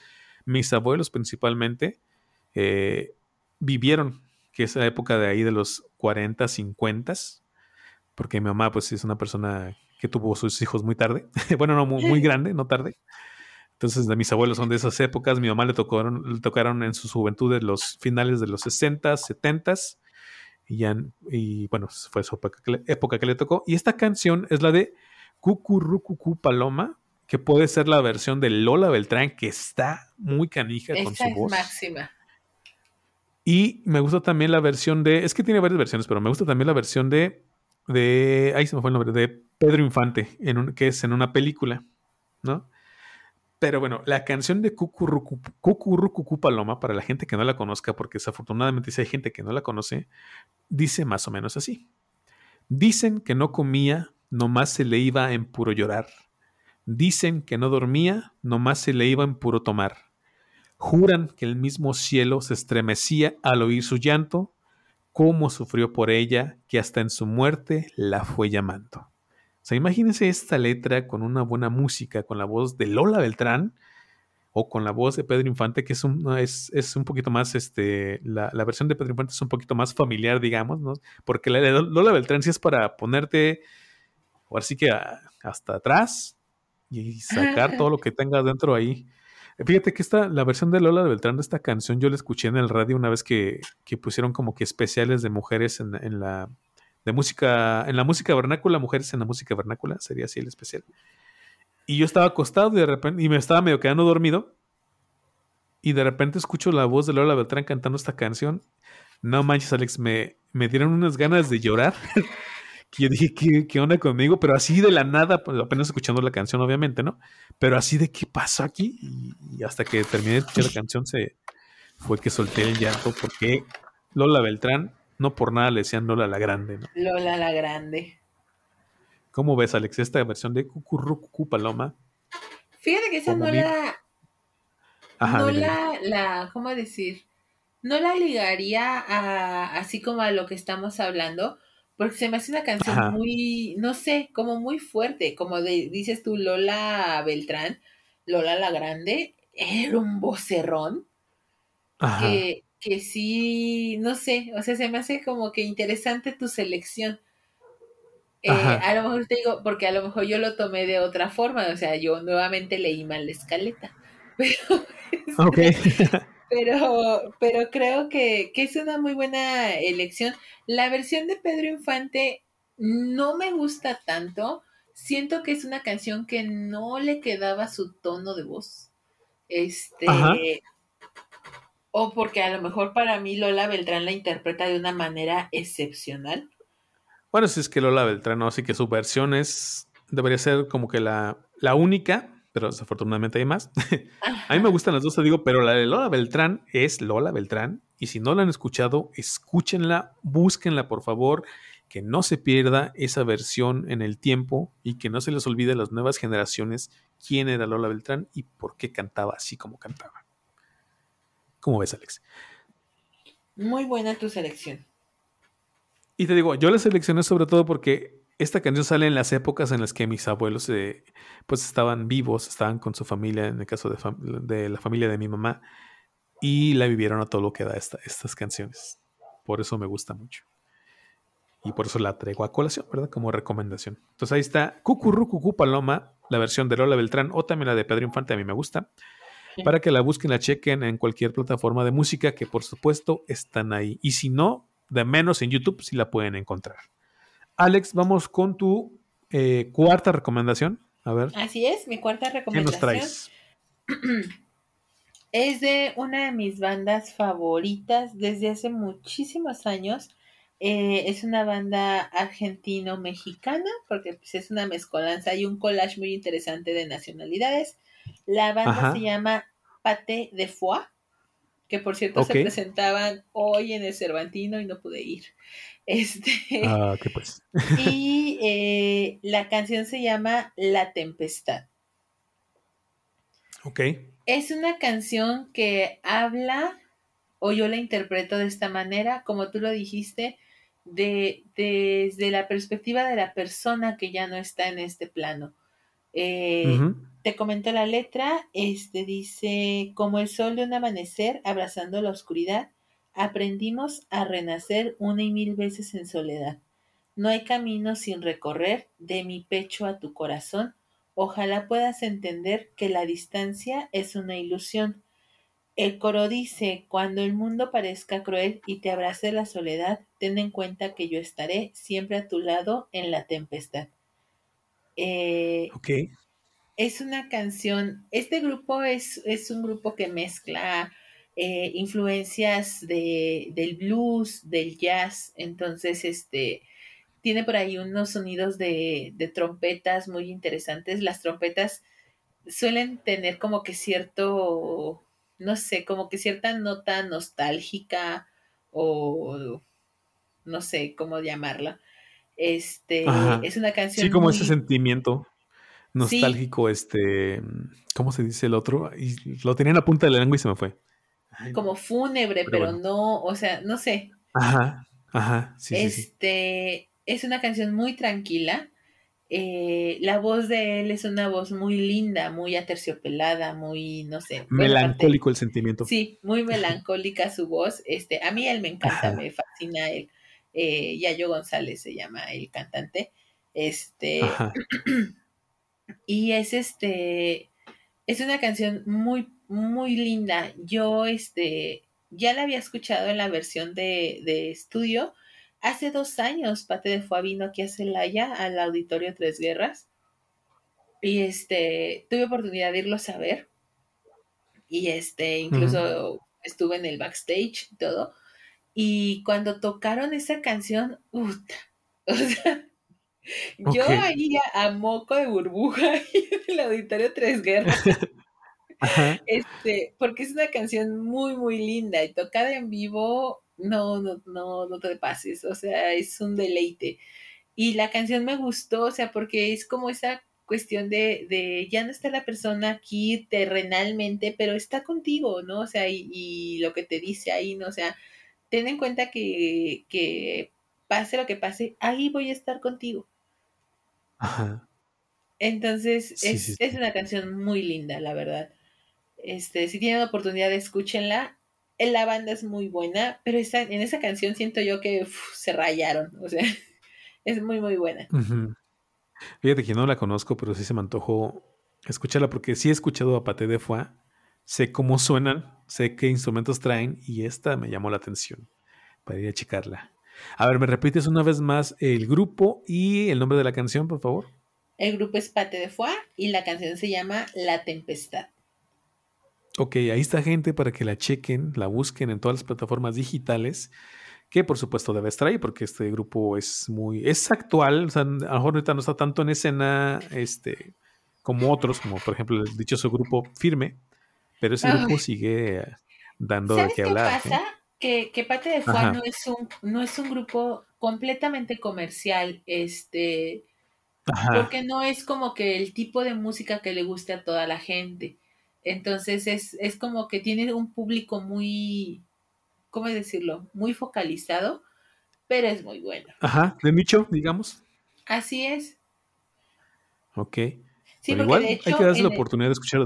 mis abuelos principalmente eh, vivieron, que es la época de ahí de los 40, 50, porque mi mamá pues es una persona que tuvo sus hijos muy tarde, [laughs] bueno, no muy, muy [laughs] grande, no tarde. Entonces, de mis abuelos son de esas épocas. Mi mamá le tocaron, le tocaron en su juventud de los finales de los 60, 70 y ya, y bueno, fue su época que, le, tocó. Y esta canción es la de Cucurrucucú Paloma, que puede ser la versión de Lola Beltrán, que está muy canija con su voz. máxima. Y me gusta también la versión de, es que tiene varias versiones, pero me gusta también la versión de, de, ahí se me fue el nombre, de Pedro Infante, en un, que es en una película, ¿no? Pero bueno, la canción de Cucurrucucú Paloma, para la gente que no la conozca, porque desafortunadamente si hay gente que no la conoce, dice más o menos así. Dicen que no comía, nomás se le iba en puro llorar. Dicen que no dormía, nomás se le iba en puro tomar. Juran que el mismo cielo se estremecía al oír su llanto, cómo sufrió por ella, que hasta en su muerte la fue llamando. O sea, imagínense esta letra con una buena música, con la voz de Lola Beltrán. o con la voz de Pedro Infante, que es un, es, es un poquito más, este, la, la, versión de Pedro Infante es un poquito más familiar, digamos, ¿no? Porque la de Lola Beltrán sí es para ponerte, ahora sí que hasta atrás y sacar todo lo que tengas dentro ahí. Fíjate que esta, la versión de Lola Beltrán de esta canción yo la escuché en el radio una vez que, que pusieron como que especiales de mujeres en, en, la de música, en la música vernácula, mujeres en la música vernácula, sería así el especial. Y yo estaba acostado y de repente, y me estaba medio quedando dormido. Y de repente escucho la voz de Lola Beltrán cantando esta canción. No manches, Alex, me, me dieron unas ganas de llorar. [laughs] que yo dije, ¿qué, ¿qué, onda conmigo? Pero así de la nada, pues, apenas escuchando la canción, obviamente, ¿no? Pero así de qué pasó aquí. Y, y, hasta que terminé de escuchar la canción, se fue que solté el llanto porque Lola Beltrán, no por nada le decían Lola la Grande, ¿no? Lola la Grande. ¿Cómo ves, Alex, esta versión de Cucurrucucú Paloma? Fíjate que esa no mi... la. Ajá, no la, la. ¿Cómo decir? No la ligaría a. Así como a lo que estamos hablando. Porque se me hace una canción Ajá. muy. No sé, como muy fuerte. Como de, dices tú, Lola Beltrán. Lola la Grande. Era un vocerrón. Ajá. Que, que sí. No sé. O sea, se me hace como que interesante tu selección. Eh, a lo mejor te digo, porque a lo mejor yo lo tomé de otra forma, o sea, yo nuevamente leí mal la escaleta, [laughs] pero, okay. [laughs] pero, pero creo que, que, es una muy buena elección. La versión de Pedro Infante no me gusta tanto, siento que es una canción que no le quedaba su tono de voz, este, Ajá. O porque a lo mejor para mí Lola Beltrán la interpreta de una manera excepcional. Bueno, si es que Lola Beltrán, ¿no? así que su versión es, debería ser como que la, la única, pero desafortunadamente hay más. [laughs] a mí me gustan las dos, te digo, pero la de Lola Beltrán es Lola Beltrán. Y si no la han escuchado, escúchenla, búsquenla, por favor, que no se pierda esa versión en el tiempo y que no se les olvide a las nuevas generaciones quién era Lola Beltrán y por qué cantaba así como cantaba. ¿Cómo ves, Alex? Muy buena tu selección. Y te digo, yo la seleccioné sobre todo porque esta canción sale en las épocas en las que mis abuelos eh, pues estaban vivos, estaban con su familia, en el caso de, fam de, la familia de mi mamá, y la vivieron a todo lo que da esta, estas canciones. Por eso me gusta mucho. Y por eso la traigo a colación, ¿verdad? Como recomendación. Entonces ahí está Cucurru Cucú Paloma, la versión de Lola Beltrán o también la de Pedro Infante, a mí me gusta. Para que la busquen, la chequen en cualquier plataforma de música que por supuesto están ahí. Y si no, de menos en YouTube si la pueden encontrar. Alex, vamos con tu eh, cuarta recomendación. A ver. Así es, mi cuarta recomendación. ¿Qué nos traes? [clears throat] Es de una de mis bandas favoritas desde hace muchísimos años. Eh, es una banda argentino-mexicana, porque pues, es una mezcolanza y un collage muy interesante de nacionalidades. La banda Ajá. se llama Pate de Foie que por cierto se presentaban hoy en el Cervantino y no pude ir. [laughs] Este, Ah, ¿qué pues? y [laughs] eh, la canción se llama La Tempestad. ok. Es una canción que habla, o yo la interpreto de esta manera, como tú lo dijiste, de, desde la perspectiva de la persona que ya no está en este plano. Eh, te comento la letra, este dice, como el sol de un amanecer abrazando la oscuridad, aprendimos a renacer una y mil veces en soledad. No hay camino sin recorrer de mi pecho a tu corazón. Ojalá puedas entender que la distancia es una ilusión. El coro dice, cuando el mundo parezca cruel y te abrace la soledad, ten en cuenta que yo estaré siempre a tu lado en la tempestad. Eh, Ok. es una canción, este grupo es, es un grupo que mezcla eh, influencias de, del blues, del jazz, entonces este tiene por ahí unos sonidos de, de trompetas muy interesantes. Las trompetas suelen tener como que cierto, no sé, como que cierta nota nostálgica o no sé cómo llamarla. Este Ajá. es una canción Sí, como muy, ese sentimiento sí, nostálgico, este, ¿cómo se dice el otro? Y lo tenía en la punta de la lengua y se me fue. Ay, como fúnebre, pero pero bueno. no, o sea, no sé. Ajá, ajá, sí, sí, sí. Este es una canción muy tranquila. Eh, la voz de él es una voz muy linda, muy aterciopelada, muy, no sé. Melancólico el sentimiento. Sí, muy melancólica su voz. Este, a mí él me encanta, me fascina él. Eh, Yayo González se llama el cantante. Este. [clears throat] y es este. Es una canción muy, muy linda. Yo, este, ya la había escuchado en la versión de, de estudio. Hace dos años, Pate de Fua vino aquí a Celaya, al Auditorio Tres Guerras. Y este, tuve oportunidad de irlo a ver. Y este, incluso estuve en el backstage y todo. Y cuando tocaron esa canción, [laughs] o sea, yo ahí a moco de burbuja [laughs] en el Auditorio Tres Guerras. [laughs] Este, porque es una canción muy, muy linda y tocada en vivo, no, no, no, no te pases, o sea, es un deleite. Y la canción me gustó, o sea, porque es como esa cuestión de, de ya no está la persona aquí terrenalmente, pero está contigo, ¿no? O sea, y, y lo que te dice ahí, ¿no? O sea, ten en cuenta que, que pase lo que pase, ahí voy a estar contigo. Ajá. Entonces, es, es, una canción muy linda, la verdad. Este, si tienen oportunidad, escúchenla. La banda es muy buena, pero en esa canción siento yo que se rayaron. O sea, [laughs] es muy, muy buena. Fíjate que no la conozco, pero sí se me antojó escucharla porque sí he escuchado a Pate de Foix, sé cómo suenan, sé qué instrumentos traen y esta me llamó la atención para ir a checarla. A ver, ¿me repites una vez más el grupo y el nombre de la canción, por favor? El grupo es Pate de Foix y la canción se llama La Tempestad. Ok, ahí está gente para que la chequen, la busquen en todas las plataformas digitales, que por supuesto debe estar ahí porque este grupo es muy, es actual, o sea, a lo mejor ahorita no está tanto en escena este, como otros, como por ejemplo el dichoso grupo Firme, pero ese grupo sigue dando de qué hablar. ¿Qué pasa? Que, que Pate de Fuá no es, un, no es un grupo completamente comercial, este, porque no es como que el tipo de música que le guste a toda la gente. Entonces es, es como que tiene un público muy, ¿cómo decirlo? Muy focalizado, pero es muy bueno. Ajá, de nicho, digamos. Así es. Ok. Sí, pero igual hay que darse la oportunidad de escuchar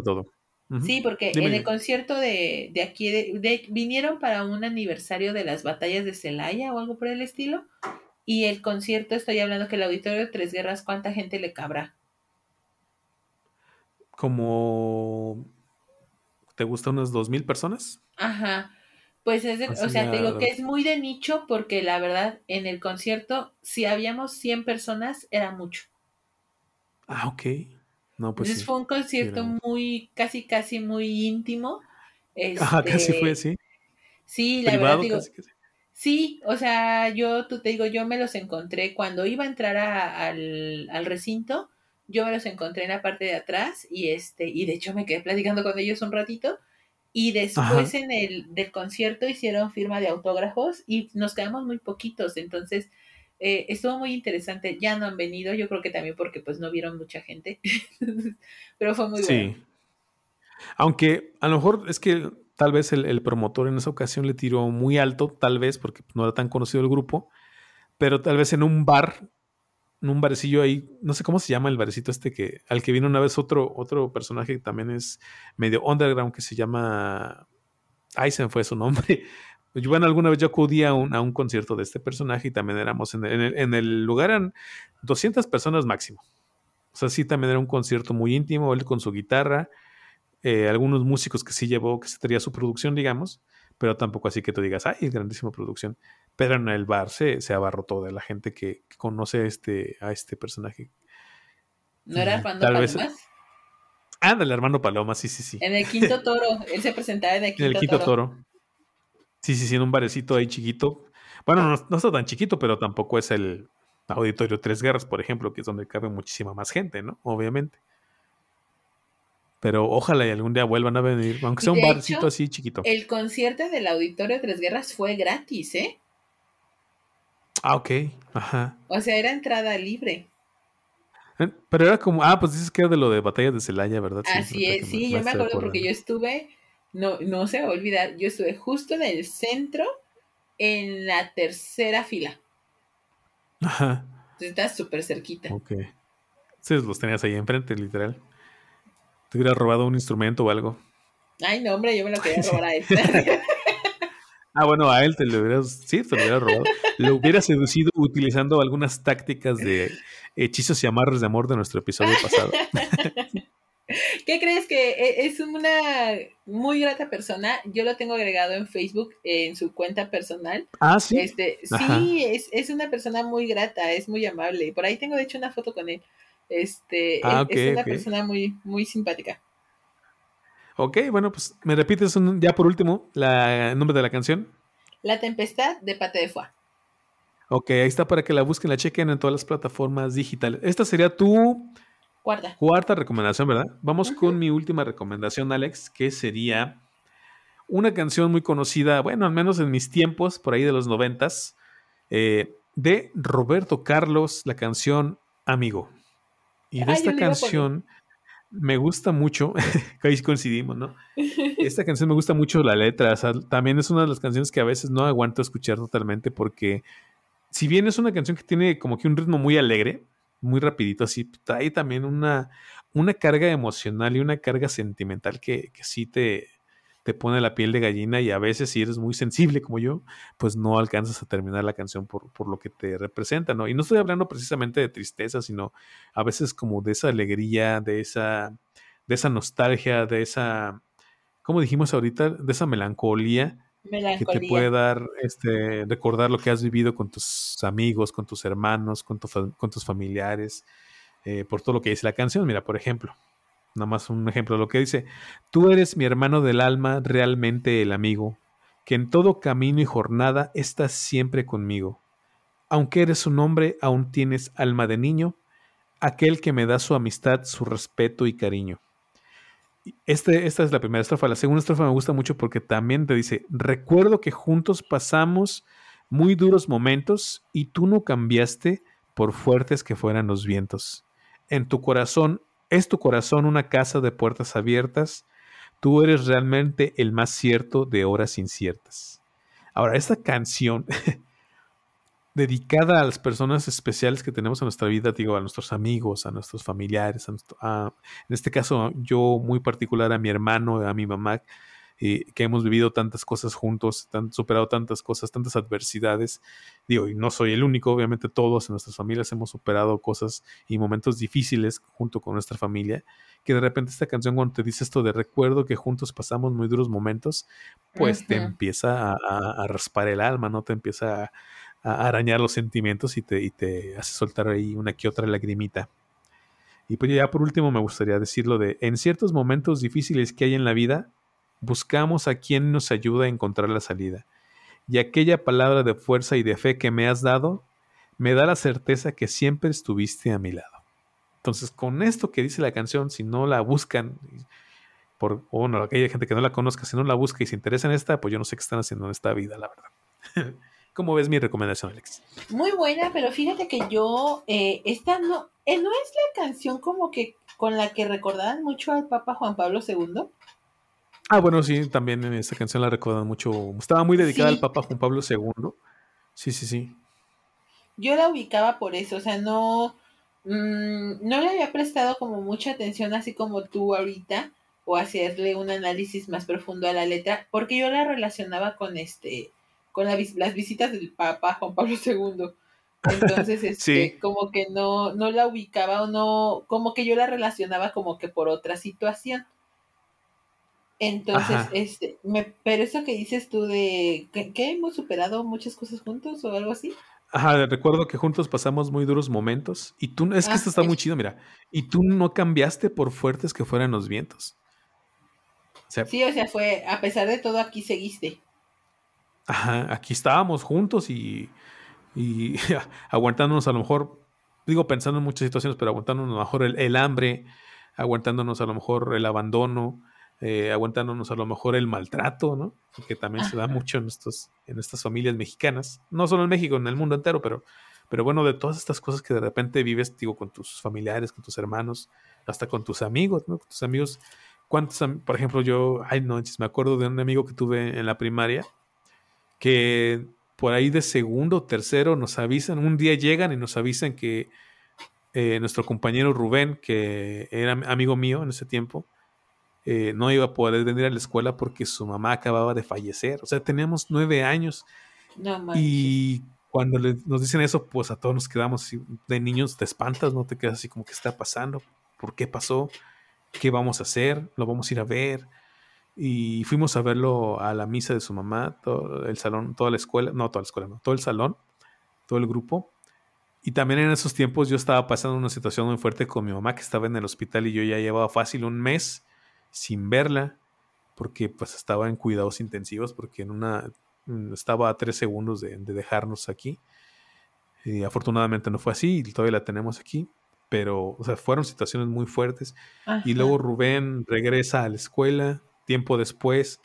Sí, porque en el concierto de, de aquí, de, vinieron para un aniversario de las batallas de Celaya o algo por el estilo. Y el concierto, estoy hablando que el auditorio de Tres Guerras, ¿cuánta gente le cabrá? Como ¿Te gusta unas dos mil personas? Ajá. Pues es, de, o sea, te digo que es muy de nicho porque la verdad, en el concierto, si habíamos 100 personas, era mucho. Ah, ok. No, pues Entonces fue un concierto muy, casi, casi muy íntimo. Ajá, casi fue, este, sí. Sí, la verdad digo, Sí, o sea, yo, tú te digo, yo me los encontré cuando iba a entrar al, al recinto yo me los encontré en la parte de atrás y este, y de hecho me quedé platicando con ellos un ratito. Y después en el del concierto hicieron firma de autógrafos y nos quedamos muy poquitos. Entonces, eh, estuvo muy interesante. Ya no han venido, yo creo que también porque pues no vieron mucha gente. [laughs] Pero fue muy bueno. Sí. Aunque a lo mejor es que tal vez el, el, promotor en esa ocasión le tiró muy alto, tal vez porque no era tan conocido el grupo, pero tal vez en un bar un barecillo ahí, no sé cómo se llama el barecito este que al que vino una vez otro otro personaje que también es medio underground que se llama Aizen fue su nombre. Yo, bueno, alguna vez yo acudí a un, a un concierto de este personaje y también éramos en el, en el, lugar eran 200 personas máximo. O sea, sí, también era un concierto muy íntimo, él con su guitarra, eh, algunos músicos que sí llevó, que se traía su producción, digamos, pero tampoco así que tú digas, ay, grandísima producción. Pero en el bar se, se abarrotó de la gente que, conoce a este, a este personaje. ¿No era Armando Palomas? Ándale, Armando Paloma, sí, sí, sí. En el Quinto [laughs] Toro, él se presentaba en el Quinto, en el Quinto Toro. Sí, sí, sí, en un barecito ahí chiquito. Bueno, no, no, está tan chiquito, pero tampoco es el Auditorio Tres Guerras, por ejemplo, que es donde cabe muchísima más gente, ¿no? Obviamente. Pero ojalá y algún día vuelvan a venir, aunque sea un barcito así chiquito. El concierto del Auditorio Tres Guerras fue gratis, ¿eh? Ah, ok. Ajá. O sea, era entrada libre. Eh, pero era como, ah, pues dices que era de lo de batallas de Celaya, ¿verdad? Así es, sí, yo me acuerdo porque yo estuve, no, no se va a olvidar, yo estuve justo en el centro, en la tercera fila. Ajá. Entonces estás súper cerquita. Ok. Sí, los tenías ahí enfrente, literal. Te hubiera robado un instrumento o algo. Ay, no, hombre, yo me lo quería [laughs] robar a él. ah, bueno, a él te lo hubieras, sí, te lo hubiera robado. Lo hubiera seducido utilizando algunas tácticas de hechizos y amarres de amor de nuestro episodio pasado. [laughs] ¿Qué crees que e, es una muy grata persona? Yo lo tengo agregado en Facebook, en su cuenta personal. Ah, sí. Este, sí, es, es, una persona muy grata, es muy amable. Por ahí tengo de hecho una foto con él. Este, ah, es una persona muy, muy simpática. Ok, bueno, pues me repites ya por último la, el nombre de la canción. La Tempestad de Pate de Foie. Ok, ahí está para que la busquen, la chequen en todas las plataformas digitales. Esta sería tu cuarta, cuarta recomendación, ¿verdad? Vamos con mi última recomendación, Alex, que sería una canción muy conocida, bueno, al menos en mis tiempos, por ahí de los noventas, eh, de Roberto Carlos, la canción Amigo. Y de esta canción me gusta mucho, [laughs] ahí coincidimos, ¿no? [laughs] Esta canción me gusta mucho la letra, también es una de las canciones que a veces no aguanto escuchar totalmente porque si bien es una canción que tiene como que un ritmo muy alegre, muy rapidito, así trae también una, una carga emocional y una carga sentimental que, que sí te, te pone la piel de gallina y a veces si eres muy sensible como yo, pues no alcanzas a terminar la canción por, por, lo que te representa, ¿no? Y no estoy hablando precisamente de tristeza, sino a veces como de esa alegría, de esa, de esa nostalgia, de esa, como dijimos ahorita, de esa melancolía, que te puede dar, este, recordar lo que has vivido con tus amigos, con tus hermanos, con, con tus familiares, eh, por todo lo que dice la canción. Mira, por ejemplo, Nada más un ejemplo de lo que dice. Tú eres mi hermano del alma, realmente el amigo, que en todo camino y jornada estás siempre conmigo. Aunque eres un hombre, aún tienes alma de niño, aquel que me da su amistad, su respeto y cariño. Este, esta es la primera estrofa. La segunda estrofa me gusta mucho porque también te dice, recuerdo que juntos pasamos muy duros momentos y tú no cambiaste por fuertes que fueran los vientos. En tu corazón ¿Es tu corazón una casa de puertas abiertas? Tú eres realmente el más cierto de horas inciertas. Ahora, esta canción [laughs] dedicada a las personas especiales que tenemos en nuestra vida, digo, a nuestros amigos, a nuestros familiares, en este caso yo muy particular a mi hermano, a mi mamá, que hemos vivido tantas cosas juntos, superado tantas cosas, tantas adversidades. Digo, y no soy el único, obviamente todos en nuestras familias hemos superado cosas y momentos difíciles junto con nuestra familia, que de repente esta canción cuando te dice esto de recuerdo que juntos pasamos muy duros momentos, pues te empieza a, raspar el alma, ¿no? Te empieza a, arañar los sentimientos y te, y te hace soltar ahí una que otra lagrimita. Y pues ya por último me gustaría decirlo de, en ciertos momentos difíciles que hay en la vida, buscamos a quien nos ayuda a encontrar la salida. Y aquella palabra de fuerza y de fe que me has dado me da la certeza que siempre estuviste a mi lado. Entonces, con esto que dice la canción, si no la buscan, por, bueno, aquella gente que no la conozca, si no la busca y se interesa en esta, pues yo no sé qué están haciendo en esta vida, la verdad. [laughs] ¿Cómo ves mi recomendación, Alex? Muy buena, pero fíjate que yo, eh, esta no, eh, no es la canción como que con la que recordaban mucho al Papa Juan Pablo II. Ah, bueno, sí, también en esta canción la recuerdan mucho. Estaba muy dedicada al Papa Juan Pablo II. Sí, sí, sí. Yo la ubicaba por eso, o sea, no, mm, no le había prestado como mucha atención así como tú ahorita, o hacerle un análisis más profundo a la letra, porque yo la relacionaba con este, con las visitas del Papa Juan Pablo [laughs] II. Entonces, este, como que no, no la ubicaba o no, como que yo la relacionaba como que por otra situación. Entonces, este, me, pero eso que dices tú de que, hemos superado muchas cosas juntos o algo así. Ajá, recuerdo que juntos pasamos muy duros momentos y tú, es que esto está muy chido, mira, y tú no cambiaste por fuertes que fueran los vientos. sí, o sea, fue, a pesar de todo, aquí seguiste. Ajá, aquí estábamos juntos y, y [laughs] aguantándonos a lo mejor, digo, pensando en muchas situaciones, pero aguantándonos a lo mejor el hambre, aguantándonos a lo mejor el abandono, eh, aguantándonos a lo mejor el maltrato, ¿no? Que también se da mucho en, estos, en estas familias mexicanas, no solo en México, en el mundo entero, pero, pero bueno, de todas estas cosas que de repente vives, digo, con tus familiares, con tus hermanos, hasta con tus amigos, ¿no? Con tus amigos. ¿Cuántos, por ejemplo, yo, ay, no, me acuerdo de un amigo que tuve en la primaria, que por ahí de segundo o tercero nos avisan, un día llegan y nos avisan que eh, nuestro compañero Rubén, que era amigo mío en ese tiempo, eh, no iba a poder venir a la escuela porque su mamá acababa de fallecer. O sea, teníamos nueve años. y cuando nos dicen eso, pues a todos nos quedamos de niños, te espantas, no te quedas así como, ¿qué está pasando? ¿Por qué pasó? ¿Qué vamos a hacer? ¿Lo vamos a ir a ver? Y fuimos a verlo a la misa de su mamá, todo el salón, toda la escuela, no toda la escuela, no, todo el salón, todo el grupo. Y también en esos tiempos yo estaba pasando una situación muy fuerte con mi mamá que estaba en el hospital y yo ya llevaba fácil un mes sin verla porque pues estaba en cuidados intensivos porque en una mm, estaba a tres segundos de, dejarnos aquí. Y afortunadamente no fue así y todavía la tenemos aquí pero o sea, fueron situaciones muy fuertes. Y luego Rubén regresa a la escuela tiempo después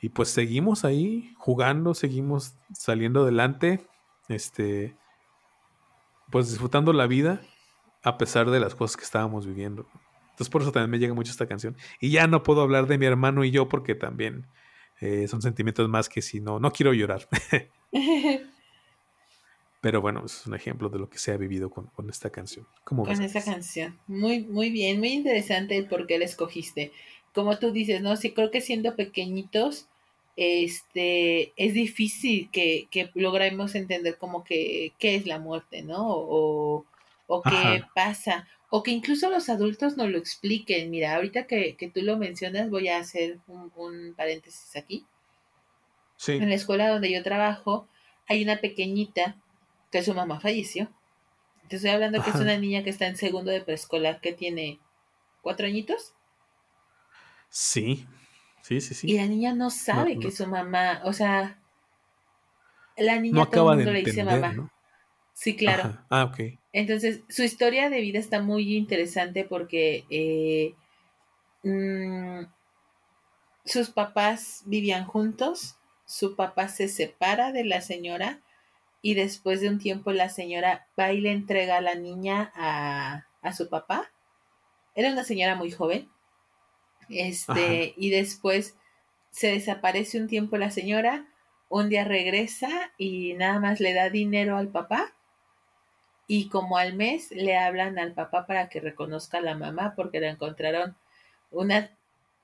y pues seguimos ahí jugando seguimos saliendo adelante este pues disfrutando la vida a pesar de las cosas que estábamos viviendo entonces por eso también me llega mucho esta canción. Y ya no puedo hablar de mi hermano y yo porque también eh, son sentimientos más que si no, no quiero llorar. [laughs] Pero bueno, es un ejemplo de lo que se ha vivido con, esta canción. con esta canción. Muy, muy bien, muy interesante el por qué la escogiste. Como tú dices, ¿no? Sí, creo que siendo pequeñitos, este, es difícil que, que logremos entender como que qué es la muerte, ¿no? O, o qué pasa o que incluso los adultos nos lo expliquen. Mira, ahorita que, tú lo mencionas, voy a hacer un, paréntesis aquí. Sí. En la escuela donde yo trabajo hay una pequeñita que su mamá falleció. Te estoy hablando que es una niña que está en segundo de preescolar, que tiene cuatro añitos. Sí, sí, sí, sí. Y la niña no sabe que su mamá, o sea, la niña no todo el mundo le dice mamá. Sí, claro. Ah, ok. Entonces, su historia de vida está muy interesante porque eh, mm, sus papás vivían juntos, su papá se separa de la señora y después de un tiempo la señora va y le entrega a la niña a, a su papá. Era una señora muy joven. Este, y después se desaparece un tiempo la señora, un día regresa y nada más le da dinero al papá y como al mes le hablan al papá para que reconozca a la mamá porque la encontraron una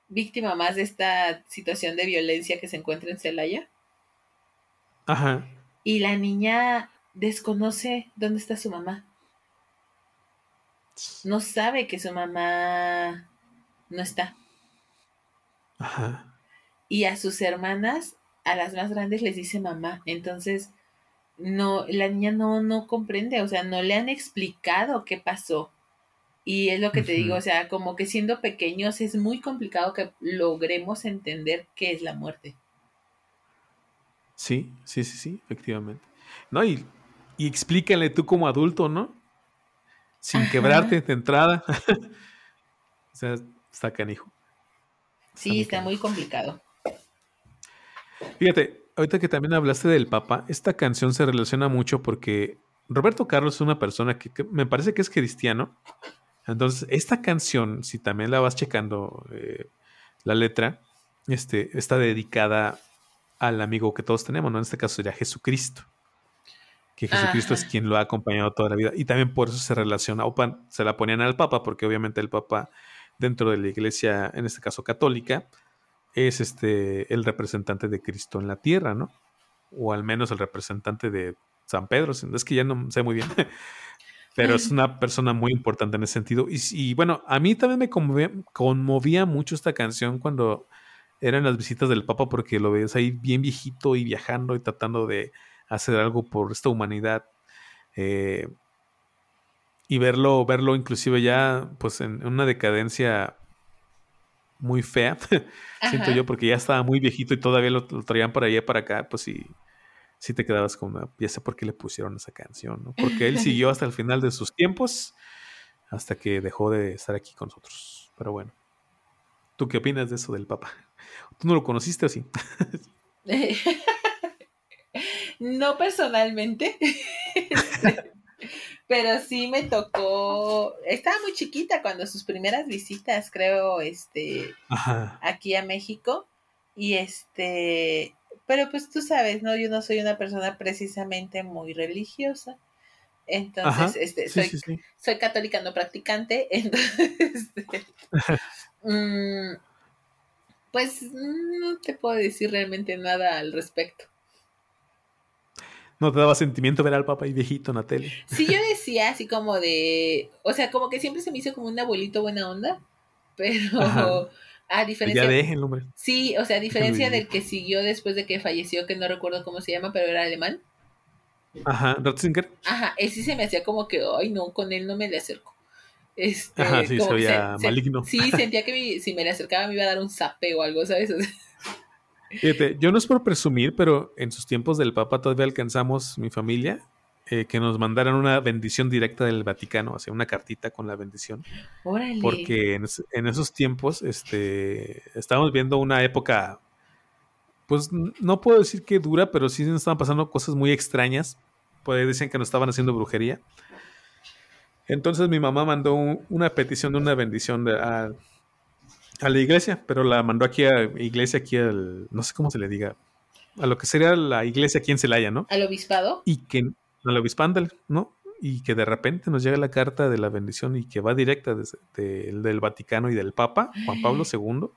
víctima más de esta situación de violencia que se encuentra en Celaya. Ajá. Y la niña desconoce dónde está su mamá. No sabe que su mamá no está. Ajá. Y a sus hermanas, a las más grandes les dice mamá. Entonces, no, la niña no, no comprende, o sea, no le han explicado qué pasó. Y es lo que te digo, o sea, como que siendo pequeños es muy complicado que logremos entender qué es la muerte. Sí, sí, sí, sí, efectivamente. No, y, y explícale tú como adulto, ¿no? Sin quebrarte de entrada. [laughs] o sea, está canijo. Sí, está muy complicado. Fíjate, ahorita que también hablaste del Papa, esta canción se relaciona mucho porque Roberto Carlos es una persona que, me parece que es cristiano. Entonces, esta canción, si también la vas checando eh, la letra, este, está dedicada al amigo que todos tenemos, ¿no? En este caso sería Jesucristo. Que Jesucristo es quien lo ha acompañado toda la vida. Y también por eso se relaciona, o se la ponían al Papa, porque obviamente el Papa, dentro de la iglesia, en este caso católica, es este el representante de Cristo en la tierra, ¿no? O al menos el representante de San Pedro, es que ya no sé muy bien, [laughs] pero es una persona muy importante en ese sentido. Y, bueno, a mí también me conmovía, mucho esta canción cuando eran las visitas del Papa porque lo ves ahí bien viejito y viajando y tratando de hacer algo por esta humanidad. Eh, y verlo, verlo inclusive ya pues en una decadencia muy fea, [laughs] siento yo, porque ya estaba muy viejito y todavía lo, traían para allá para acá, pues sí, sí te quedabas con una pieza por qué le pusieron esa canción, ¿no? Porque él siguió hasta el final de sus tiempos, hasta que dejó de estar aquí con nosotros. Pero bueno, ¿tú qué opinas de eso del Papa? [laughs] ¿Tú no lo conociste o sí? [laughs] no personalmente. Pero sí me tocó, estaba muy chiquita cuando sus primeras visitas, creo, este, aquí a México, y este, pero pues tú sabes, ¿no? Yo no soy una persona precisamente muy religiosa, Entonces, este, soy, soy católica no practicante, [laughs] entonces, este, [laughs] mm, pues no te puedo decir realmente nada al respecto. ¿No te daba sentimiento ver al papá y viejito en la tele? Sí, yo decía así como de, o sea, como que siempre se me hizo como un abuelito buena onda, pero a diferencia... Ya dejen, hombre. Sí, o sea, a diferencia del que siguió después de que falleció, que no recuerdo cómo se llama, pero era alemán. Ajá, Ratzinger. Ajá, ese sí se me hacía como que, ay, no, con él no me le acerco. Este, Ajá, sí, se veía maligno. sí, sentía que si me le acercaba me iba a dar un zape o algo, ¿sabes? Fíjate, yo no es por presumir, pero en sus tiempos del Papa todavía alcanzamos, mi familia, eh, que nos mandaran una bendición directa del Vaticano, o sea, una cartita con la bendición. Órale. Porque en, esos tiempos este, estábamos viendo una época, pues no puedo decir que dura, pero sí nos estaban pasando cosas muy extrañas. Pues decían que nos estaban haciendo brujería. Entonces mi mamá mandó una petición de una bendición de, a, a la iglesia, pero la mandó aquí a iglesia, aquí al, no sé cómo se le diga, a lo que sería la iglesia aquí en Celaya, ¿no? Al obispado. Y que, al obispado, ¿no? Y que de repente nos llega la carta de la bendición y que va directa desde del Vaticano y del Papa, Juan Pablo II.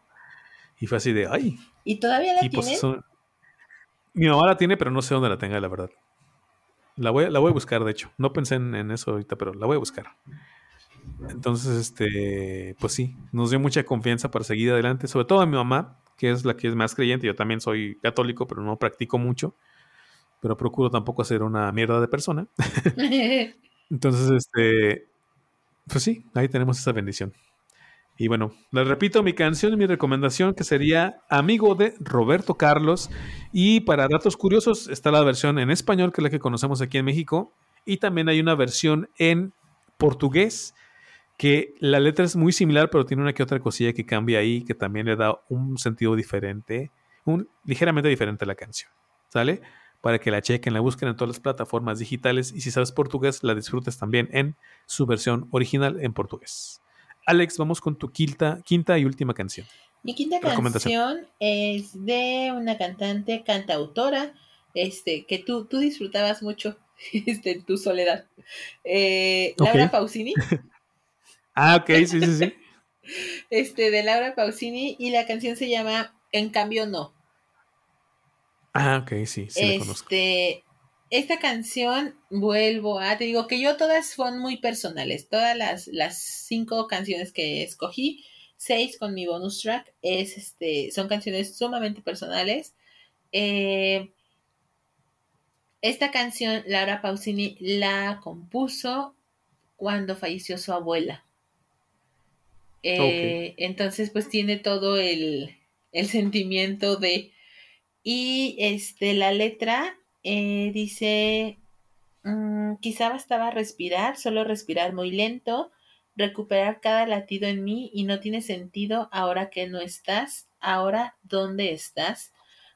Y fue así de, ay. ¿Y todavía la pues tiene? mi mamá la tiene, pero no sé dónde la tenga, la verdad. La voy, la voy a buscar, de hecho. No pensé en, en eso ahorita, pero la voy a buscar. Entonces, este, pues sí, nos dio mucha confianza para seguir adelante, sobre todo a mi mamá, que es la que es más creyente. Yo también soy católico, pero no practico mucho. Pero procuro tampoco ser una mierda de persona. [laughs] Entonces, este, pues sí, ahí tenemos esa bendición. Y bueno, les repito mi canción y mi recomendación que sería Amigo de Roberto Carlos. Y para datos curiosos está la versión en español, que es la que conocemos aquí en México. Y también hay una versión en portugués que la letra es muy similar, pero tiene una que otra cosilla que cambia ahí, que también le da un sentido diferente, un ligeramente diferente a la canción. ¿Sale? Para que la chequen, la busquen en todas las plataformas digitales y si sabes portugués, la disfrutes también en su versión original en portugués. Alex, vamos con tu quinta, quinta y última canción. Mi quinta canción es de una cantante, cantautora, este, que tú, tú disfrutabas mucho [laughs] este, en tu soledad. Eh, Laura Pausini. [laughs] Ah, ok, sí, sí, sí. [laughs] Este, de Laura Pausini, y la canción se llama En cambio no. Ah, ok, sí, sí este, conozco. Esta canción, vuelvo a, te digo que yo todas son muy personales, todas las, las cinco canciones que escogí, seis con mi bonus track, es este, son canciones sumamente personales. Eh, esta canción, Laura Pausini la compuso cuando falleció su abuela. Eh, entonces, pues tiene todo el, sentimiento de... Y este, la letra eh, dice, mm, quizá bastaba respirar, solo respirar muy lento, recuperar cada latido en mí y no tiene sentido ahora que no estás, ahora dónde estás,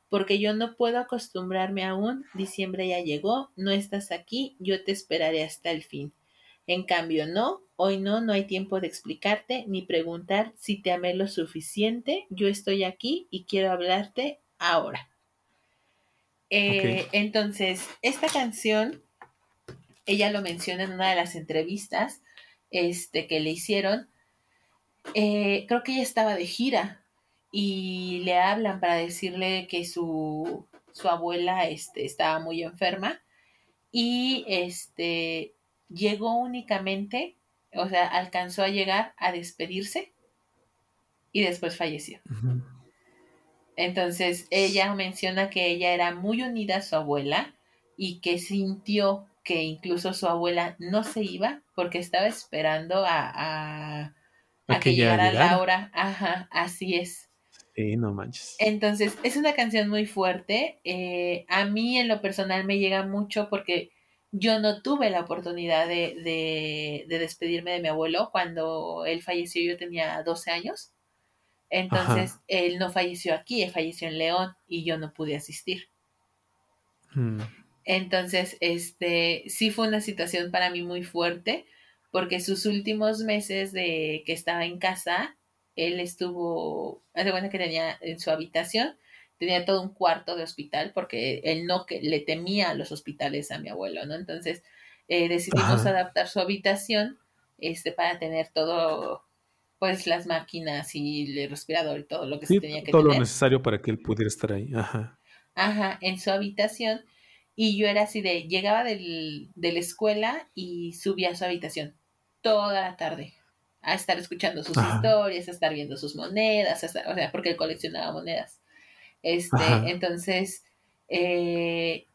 porque yo no puedo acostumbrarme aún, diciembre ya llegó, no estás aquí, yo te esperaré hasta el fin. En cambio, no, hoy no, no hay tiempo de explicarte ni preguntar si te amé lo suficiente. Yo estoy aquí y quiero hablarte ahora. Eh, entonces, esta canción, ella lo menciona en una de las entrevistas este, que le hicieron. Eh, creo que ella estaba de gira y le hablan para decirle que su, su abuela este, estaba muy enferma y este llegó únicamente, o sea, alcanzó a llegar a despedirse y después falleció. Entonces, ella menciona que ella era muy unida a su abuela y que sintió que incluso su abuela no se iba porque estaba esperando a, a, que, llegara Laura. Ajá, así es. Sí, no manches. Entonces, es una canción muy fuerte. Eh, a mí en lo personal me llega mucho porque yo no tuve la oportunidad de, despedirme de mi abuelo cuando él falleció, yo tenía 12 años. Entonces, él no falleció aquí, él falleció en León y yo no pude asistir. Hmm. Entonces, este, sí fue una situación para mí muy fuerte porque sus últimos meses de que estaba en casa, él estuvo, hace cuenta que tenía en su habitación, tenía todo un cuarto de hospital porque él no que le temía a los hospitales a mi abuelo, ¿no? Entonces, eh, decidimos adaptar su habitación este, para tener todo, pues las máquinas y el respirador y todo lo que se tenía que todo tener. Todo lo necesario para que él pudiera estar ahí. Ajá. Ajá, en su habitación. Y yo era así de, llegaba del, de la escuela y subía a su habitación toda la tarde a estar escuchando sus historias, a estar viendo sus monedas, o sea, porque él coleccionaba monedas. Este, entonces, eh,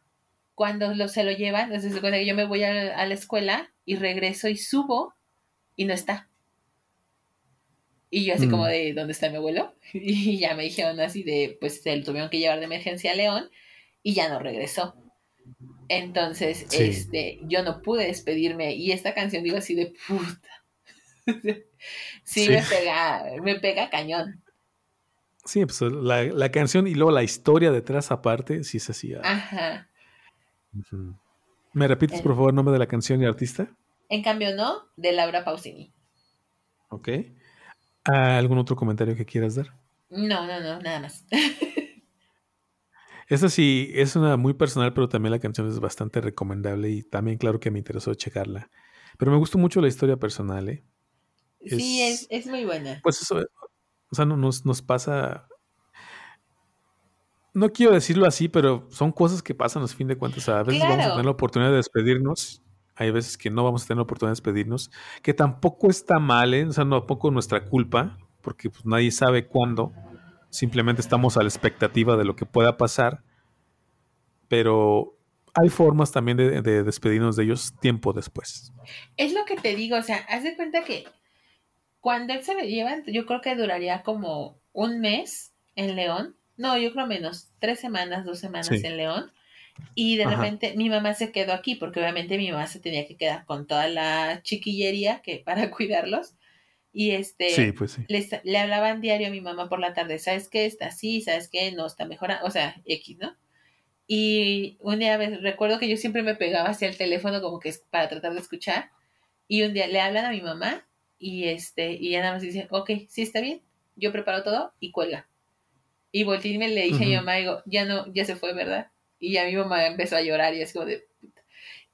cuando lo, se lo llevan, entonces cuando yo me voy a, la escuela y regreso y subo y no está. Y yo así como mm. de, ¿dónde está mi abuelo? [laughs] Y ya me dijeron así de, pues se lo tuvieron que llevar de emergencia a León y ya no regresó. Entonces, este, yo no pude despedirme y esta canción digo así de puta [laughs] sí, Me, pega, me pega cañón. Sí, pues la, canción y luego la historia detrás aparte, sí es así. Ah. Ajá. ¿Me repites, por favor, el nombre de la canción y artista? En cambio, no, de Laura Pausini. Ok. ¿Algún otro comentario que quieras dar? No, no, no, nada más. [laughs] Esta sí es una muy personal, pero también la canción es bastante recomendable y también claro que me interesó checarla. Pero me gustó mucho la historia personal, ¿eh? sí, es, es, muy buena. Pues eso, o sea, nos, nos pasa. No quiero decirlo así, pero son cosas que pasan a fin de cuentas. a veces vamos a tener la oportunidad de despedirnos. Hay veces que no vamos a tener la oportunidad de despedirnos. Que tampoco está mal, ¿eh? O sea, no tampoco nuestra culpa, porque pues, nadie sabe cuándo. Simplemente estamos a la expectativa de lo que pueda pasar. Pero hay formas también de, de, despedirnos de ellos tiempo después. Es lo que te digo, o sea, haz de cuenta que cuando él se lo lleva, yo creo que duraría como un mes en León. No, yo creo menos, tres semanas, dos semanas en León. Y de repente mi mamá se quedó aquí, porque obviamente mi mamá se tenía que quedar con toda la chiquillería que [laughs] para cuidarlos. Y este, pues le hablaban diario a mi mamá por la tarde, ¿sabes qué? Está así, ¿sabes qué? No está mejorando, o sea, X, ¿no? Y un día recuerdo que yo siempre me pegaba hacia el teléfono como que es para tratar de escuchar. Y un día le hablan a mi mamá y este, y ya nada más dice, ok, sí está bien, yo preparo todo y cuelga. Y volteé y me le dije a mi mamá, digo, ya no, ya se fue, ¿verdad? Y ya mi mamá empezó a llorar y así como de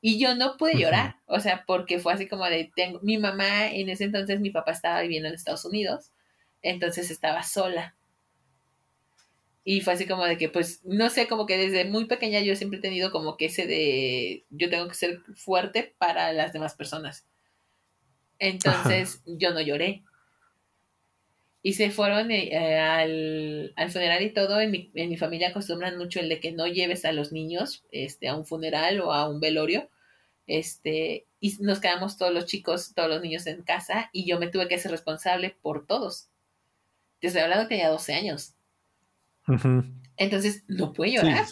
y yo no pude llorar, o sea, porque fue así como de, tengo, mi mamá en ese entonces, mi papá estaba viviendo en Estados Unidos, entonces estaba sola. Y fue así como de que, pues, no sé, como que desde muy pequeña yo siempre he tenido como que ese de, yo tengo que ser fuerte para las demás personas. Entonces yo no lloré. Y se fueron eh, al, funeral y todo. En mi, en mi, familia acostumbran mucho el de que no lleves a los niños este, a un funeral o a un velorio. Este, y nos quedamos todos los chicos, todos los niños en casa y yo me tuve que hacer responsable por todos. Te estoy hablando que tenía 12 años. Entonces, no pude llorar.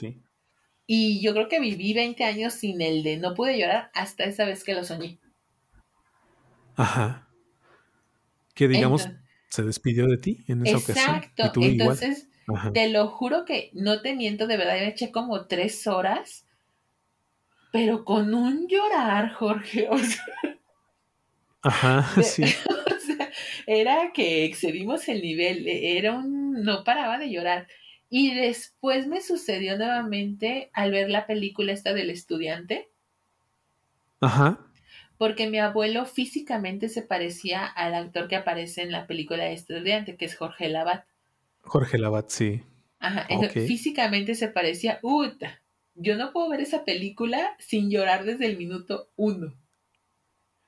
Y yo creo que viví 20 años sin el de no pude llorar hasta esa vez que lo soñé. Ajá. Que digamos, se despidió de ti en esa ocasión. Exacto. Entonces, te lo juro que no te miento, de verdad, me eché como tres horas, pero con un llorar, Jorge. [laughs] O sea, Ajá, sí. [laughs] O sea, era que excedimos el nivel, e, era un, no paraba de llorar. Y después me sucedió nuevamente al ver la película esta del estudiante. Ajá porque mi abuelo físicamente se parecía al actor que aparece en la película de Estudiante, que es Jorge Labat. Jorge Labat, sí. Ajá, físicamente se parecía. Uta, yo no puedo ver esa película sin llorar desde el minuto uno.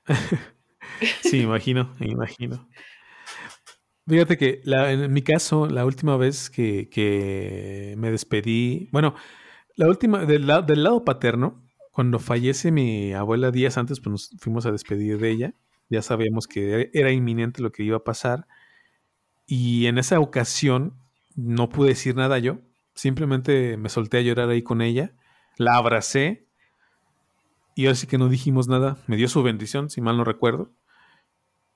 [laughs] sí, imagino, imagino. Fíjate que en mi caso, la última vez que, me despedí, bueno, la última, del, del lado paterno, cuando fallece mi abuela días antes, pues nos fuimos a despedir de ella. Ya sabíamos que era inminente lo que iba a pasar. Y en esa ocasión no pude decir nada yo. Simplemente me solté a llorar ahí con ella. La abracé. Y ahora sí que no dijimos nada. Me dio su bendición, si mal no recuerdo.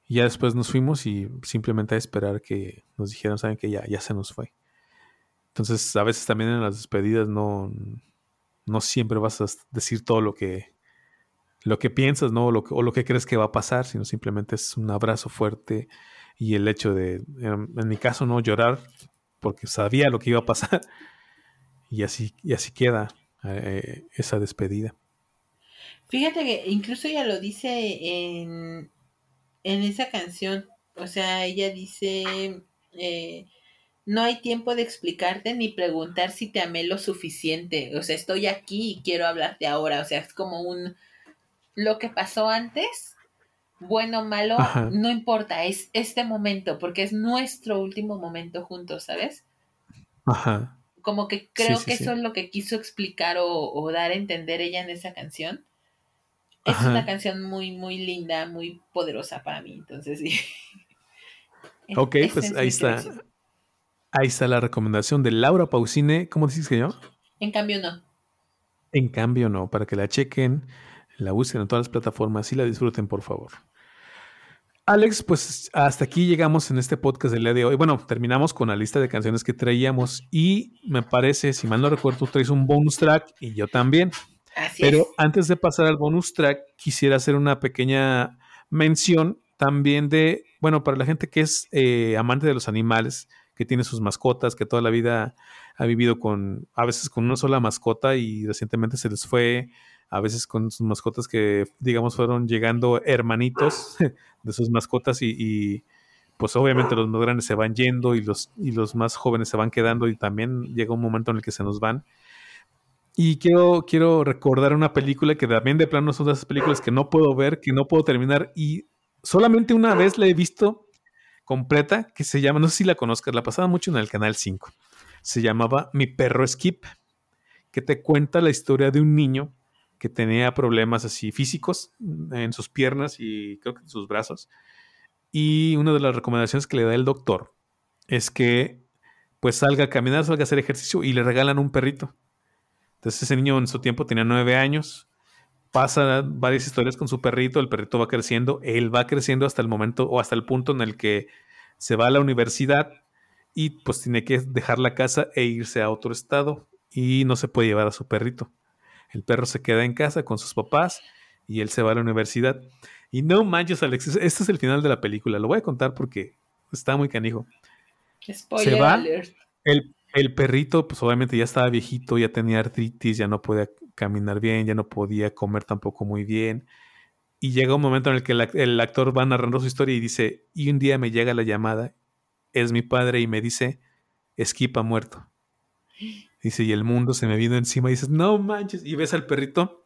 Y ya después nos fuimos y simplemente a esperar que nos dijeran, saben que ya, ya se nos fue. Entonces, a veces también en las despedidas no, no siempre vas a decir todo lo que, lo que piensas, ¿no? O lo o lo que crees que va a pasar, sino simplemente es un abrazo fuerte y el hecho de, en, mi caso, no llorar porque sabía lo que iba a pasar [laughs] y así, y así queda eh, esa despedida. Fíjate que incluso ella lo dice en, en esa canción. O sea, ella dice, eh, no hay tiempo de explicarte ni preguntar si te amé lo suficiente. O sea, estoy aquí y quiero hablarte ahora. O sea, es como un... Lo que pasó antes, bueno o malo, no importa, es este momento, porque es nuestro último momento juntos, ¿sabes? Ajá. Como que creo que eso es lo que quiso explicar o, dar a entender ella en esa canción. Es una canción muy, muy linda, muy poderosa para mí, entonces sí. [laughs] Ok, pues ahí está. Ahí está la recomendación de Laura Pausine. ¿Cómo dices que yo? En cambio, no. En cambio, no. Para que la chequen, la busquen en todas las plataformas y la disfruten, por favor. Alex, pues hasta aquí llegamos en este podcast del día de hoy. Bueno, terminamos con la lista de canciones que traíamos y me parece, si mal no recuerdo, tú traes un bonus track y yo también. Así Pero antes de pasar al bonus track, quisiera hacer una pequeña mención también de, bueno, para la gente que es eh, amante de los animales, que tiene sus mascotas, que toda la vida ha vivido con, a veces con una sola mascota y recientemente se les fue, a veces con sus mascotas que, digamos, fueron llegando hermanitos [laughs] de sus mascotas y, pues obviamente los más grandes se van yendo y los, y los más jóvenes se van quedando y también llega un momento en el que se nos van. Y quiero, quiero recordar una película que también de plano son de esas películas que no puedo ver, que no puedo terminar y solamente una vez la he visto completa que se llama, no sé si la conozcas, la pasaba mucho en el canal 5. Se llamaba Mi perro Skip, que te cuenta la historia de un niño que tenía problemas así físicos en sus piernas y creo que en sus brazos. Y una de las recomendaciones que le da el doctor es que pues salga a caminar, salga a hacer ejercicio y le regalan un perrito. Entonces ese niño en su tiempo tenía nueve años, pasa varias historias con su perrito, el perrito va creciendo, él va creciendo hasta el momento o hasta el punto en el que se va a la universidad y pues tiene que dejar la casa e irse a otro estado y no se puede llevar a su perrito. El perro se queda en casa con sus papás y él se va a la universidad. Y no manches, Alex, este es el final de la película. Lo voy a contar porque está muy canijo. Spoiler se va, El, el perrito, pues obviamente ya estaba viejito, ya tenía artritis, ya no podía caminar bien, ya no podía comer tampoco muy bien. Y llega un momento en el que el, actor va narrando su historia y dice, y un día me llega la llamada, es mi padre y me dice, Esquipa muerto. Dice, y el mundo se me vino encima y dices, no manches. Y ves al perrito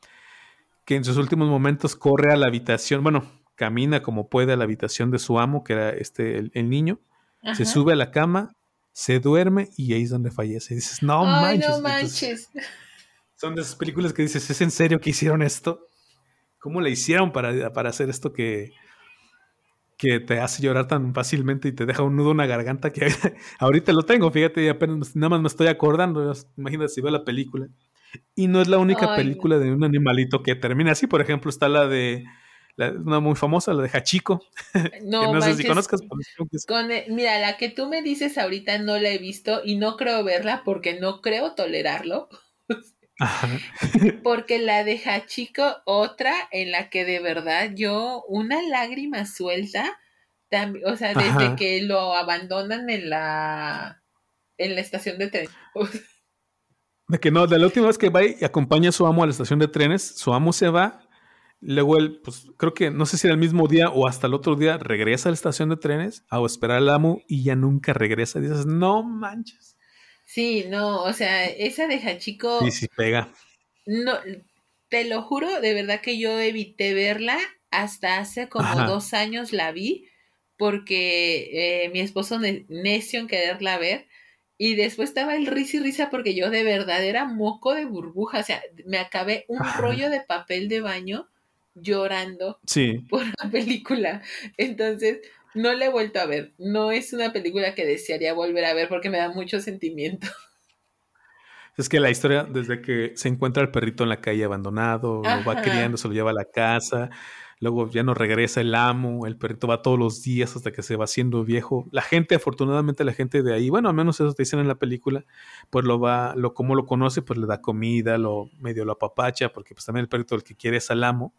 que en sus últimos momentos corre a la habitación, bueno, camina como puede a la habitación de su amo, que era este, el, niño, se sube a la cama, se duerme y ahí es donde fallece. Y dices, no manches. No manches. Son de esas películas que dices, ¿es en serio que hicieron esto? ¿Cómo le hicieron para, para hacer esto que, que te hace llorar tan fácilmente y te deja un nudo en la garganta que [laughs] ahorita lo tengo, fíjate, y apenas nada más me estoy acordando, imagínate si veo la película. Y no es la única película de un animalito que termina así, por ejemplo, está la de una muy famosa, la de Hachiko. [laughs] No, no sé si conozcas. Eh, mira, la que tú me dices ahorita no la he visto y no creo verla porque no creo tolerarlo. [laughs] Porque la de Hachiko, otra en la que de verdad yo, una lágrima suelta, o sea, desde que lo abandonan en la, en la estación de tren. [laughs] de que no, de la última vez que va y acompaña a su amo a la estación de trenes, su amo se va, luego él, pues creo que no sé si era el mismo día o hasta el otro día, regresa a la estación de trenes a esperar al amo y ya nunca regresa. Y dices, no manches. Sí, no, o sea, esa de Hachiko. Sí, sí, pega. No, te lo juro, de verdad que yo evité verla hasta hace como dos años la vi, porque eh, mi esposo necio en quererla ver. Y después estaba el risa y risa porque yo de verdad era moco de burbuja. O sea, me acabé un rollo de papel de baño llorando [laughs] por la película. Entonces, no la he vuelto a ver. No es una película que desearía volver a ver porque me da mucho sentimiento. [laughs] Es que la historia, desde que se encuentra el perrito en la calle abandonado, lo va criando, se lo lleva a la casa, luego ya no regresa el amo, el perrito va todos los días hasta que se va haciendo viejo. La gente, afortunadamente, la gente de ahí, bueno, al menos eso te dicen en la película, pues lo va, lo como lo conoce, pues le da comida, lo medio lo apapacha, porque pues también el perrito el que quiere es al amo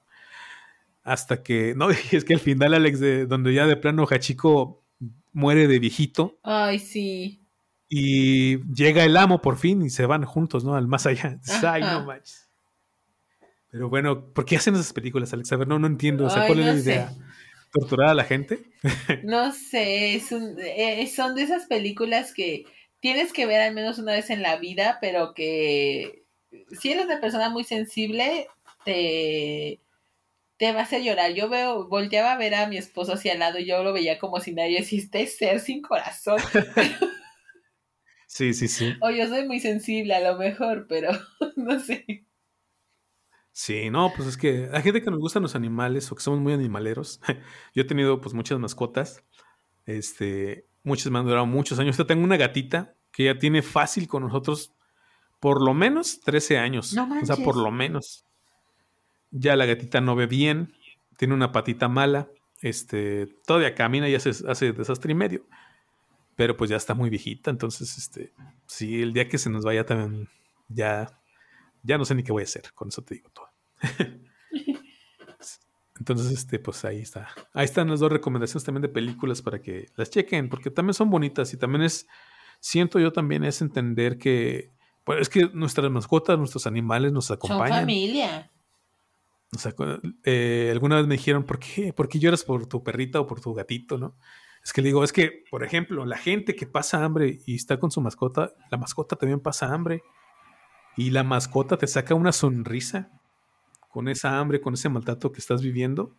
hasta que, no, [laughs] es que al final, Alex, de, donde ya de plano Hachiko muere de viejito. Ay, sí. Y llega el amo por fin y se van juntos, ¿no? Al más allá. [laughs] Ay, no manches. Pero bueno, ¿por qué hacen esas películas, Alex? A ver, no, no entiendo. O sea, Ay, ¿cuál es la sé. idea? ¿Torturar a la gente? [laughs] No sé, es un- eh, son de esas películas que tienes que ver al menos una vez en la vida, pero que si eres una persona muy sensible, te, te va a llorar. Yo veo, volteaba a ver a mi esposo hacia al lado y yo lo veía como si nadie existe ser sin corazón. [laughs] Sí, sí, sí. O yo soy muy sensible a lo mejor, pero [laughs] no sé. Sí, no, pues es que hay gente que nos gustan los animales o que somos muy animaleros. [laughs] Yo he tenido pues muchas mascotas. Este, muchas me han durado muchos años. Yo tengo una gatita que ya tiene fácil con nosotros por lo menos 13 años. No o sea, por lo menos. Ya la gatita no ve bien, tiene una patita mala, este, todavía camina y hace, hace desastre y medio. Pero pues ya está muy viejita, entonces, este, sí, el día que se nos vaya también, ya, ya no sé ni qué voy a hacer, con eso te digo todo. [laughs] Entonces, este, pues ahí está. Ahí están las dos recomendaciones también de películas para que las chequen, porque también son bonitas y también es, siento yo también es entender que, pues es que nuestras mascotas, nuestros animales nos Son acompañan. familia. O sea, eh, alguna vez me dijeron, ¿por qué? ¿Por qué lloras por tu perrita o por tu gatito, no? Es que le digo, es que, por ejemplo, la gente que pasa hambre y está con su mascota, la mascota también pasa hambre. Y la mascota te saca una sonrisa con esa hambre, con ese maltrato que estás viviendo.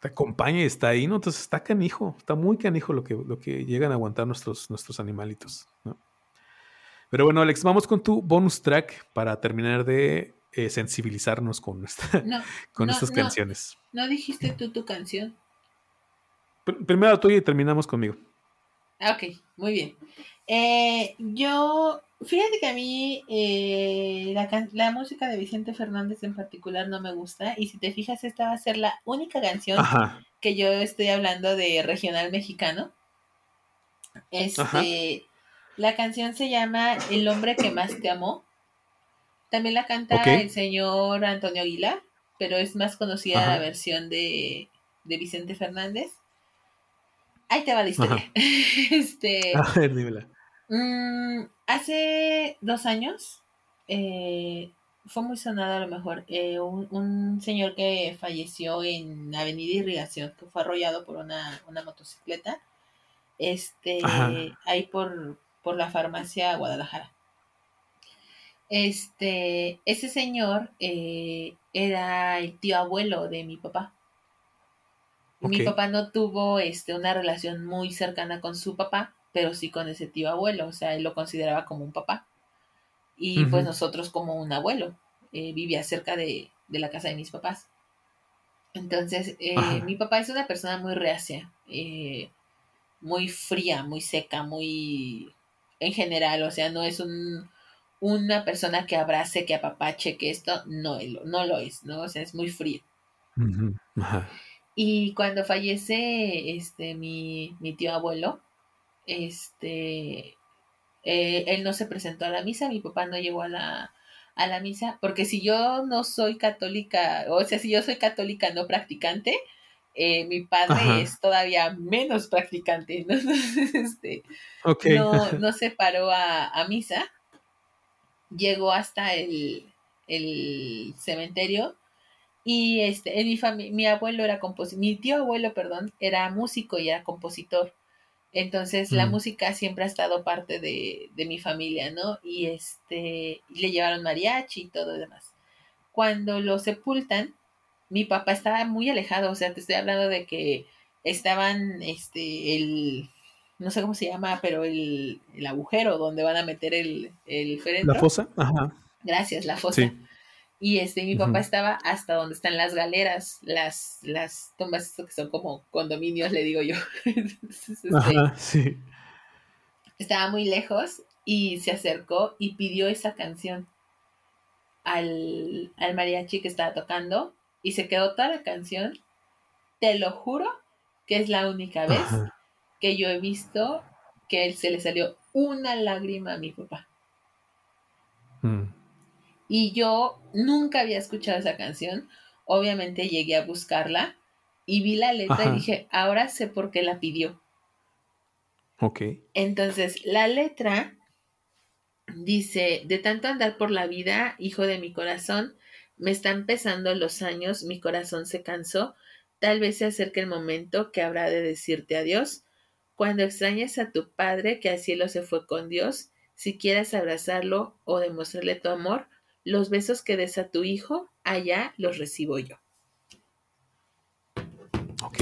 Te acompaña y está ahí, ¿no? Entonces está canijo, está muy canijo lo que, lo que llegan a aguantar nuestros, nuestros animalitos. Pero bueno, Alex, vamos con tu bonus track para terminar de eh, sensibilizarnos con, esta- [laughs] No, [laughs] con no, estas no, canciones. ¿No dijiste tú tu canción? Pr- Primero tuya y terminamos conmigo. Ah, ok, muy bien. Eh, yo, fíjate que a mí eh, la, la música de Vicente Fernández en particular no me gusta y si te fijas esta va a ser la única canción Ajá. que yo estoy hablando de regional mexicano. Este, Ajá. la canción se llama El hombre que más te amó. También la canta el señor Antonio Aguilar, pero es más conocida Ajá. la versión de, de Vicente Fernández. Ahí te va la historia. [laughs] este, A ver, dímela. Mm, hace dos años eh, fue muy sonado a lo mejor eh, un, un señor que falleció en Avenida Irrigación, que fue arrollado por una, una motocicleta, este, Ajá. ahí por, por la farmacia Guadalajara. Este, ese señor eh, era el tío abuelo de mi papá. Mi papá no tuvo este, una relación muy cercana con su papá, pero sí con ese tío abuelo, o sea, él lo consideraba como un papá. Y pues nosotros como un abuelo. Eh, vivía cerca de, de la casa de mis papás. Entonces, eh, mi papá es una persona muy reacia, eh, muy fría, muy seca, muy en general, o sea, no es un, una persona que abrace, que apapache, que esto, no, no lo es, ¿no? O sea, es muy frío. Y cuando fallece este mi, mi tío abuelo, este eh, él no se presentó a la misa, mi papá no llegó a la, a la misa, porque si yo no soy católica, o sea, si yo soy católica no practicante, eh, mi padre Ajá. es todavía menos practicante, ¿no? [laughs] Entonces, este, no, [laughs] no se paró a, a misa, llegó hasta el, el cementerio y este, en mi, mi abuelo era compositor, mi tío abuelo, perdón, era músico y era compositor. Entonces la Mm. música siempre ha estado parte de, de mi familia, ¿no? Y este, le llevaron mariachi y todo lo demás. Cuando lo sepultan, mi papá estaba muy alejado, o sea, te estoy hablando de que estaban, este, el, no sé cómo se llama, pero el, el agujero donde van a meter el, el féretro. ¿La fosa? Ajá. Gracias, la fosa. Sí. Y este, mi papá estaba hasta donde están las galeras, las, las tumbas que son como condominios, le digo yo. [laughs] Entonces, este, Ajá, sí. estaba muy lejos y se acercó y pidió esa canción al, al mariachi que estaba tocando y se quedó toda la canción. Te lo juro que es la única vez Ajá. Que yo he visto que él se le salió una lágrima a mi papá. Mm. Y yo nunca había escuchado esa canción. Obviamente llegué a buscarla y vi la letra Ajá. y dije, ahora sé por qué la pidió. Ok. Entonces, la letra dice, de tanto andar por la vida, hijo de mi corazón, Me están pesando los años, mi corazón se cansó. Tal vez se acerque el momento que habrá de decirte adiós. Cuando extrañes a tu padre que al cielo se fue con Dios, si quieres abrazarlo o demostrarle tu amor, los besos que des a tu hijo, allá los recibo yo. Ok.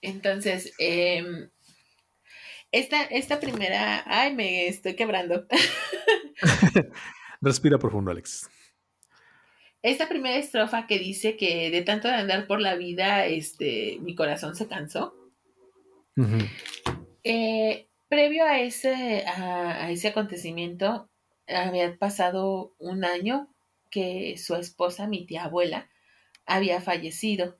Entonces, em, esta, esta primera, ay, me estoy quebrando. [laughs] [laughs] Respira profundo, Alex. Esta primera estrofa que dice que de tanto de andar por la vida, este, mi corazón se cansó. Eh, previo a ese, a, ese acontecimiento, había pasado un año que su esposa, mi tía abuela, había fallecido.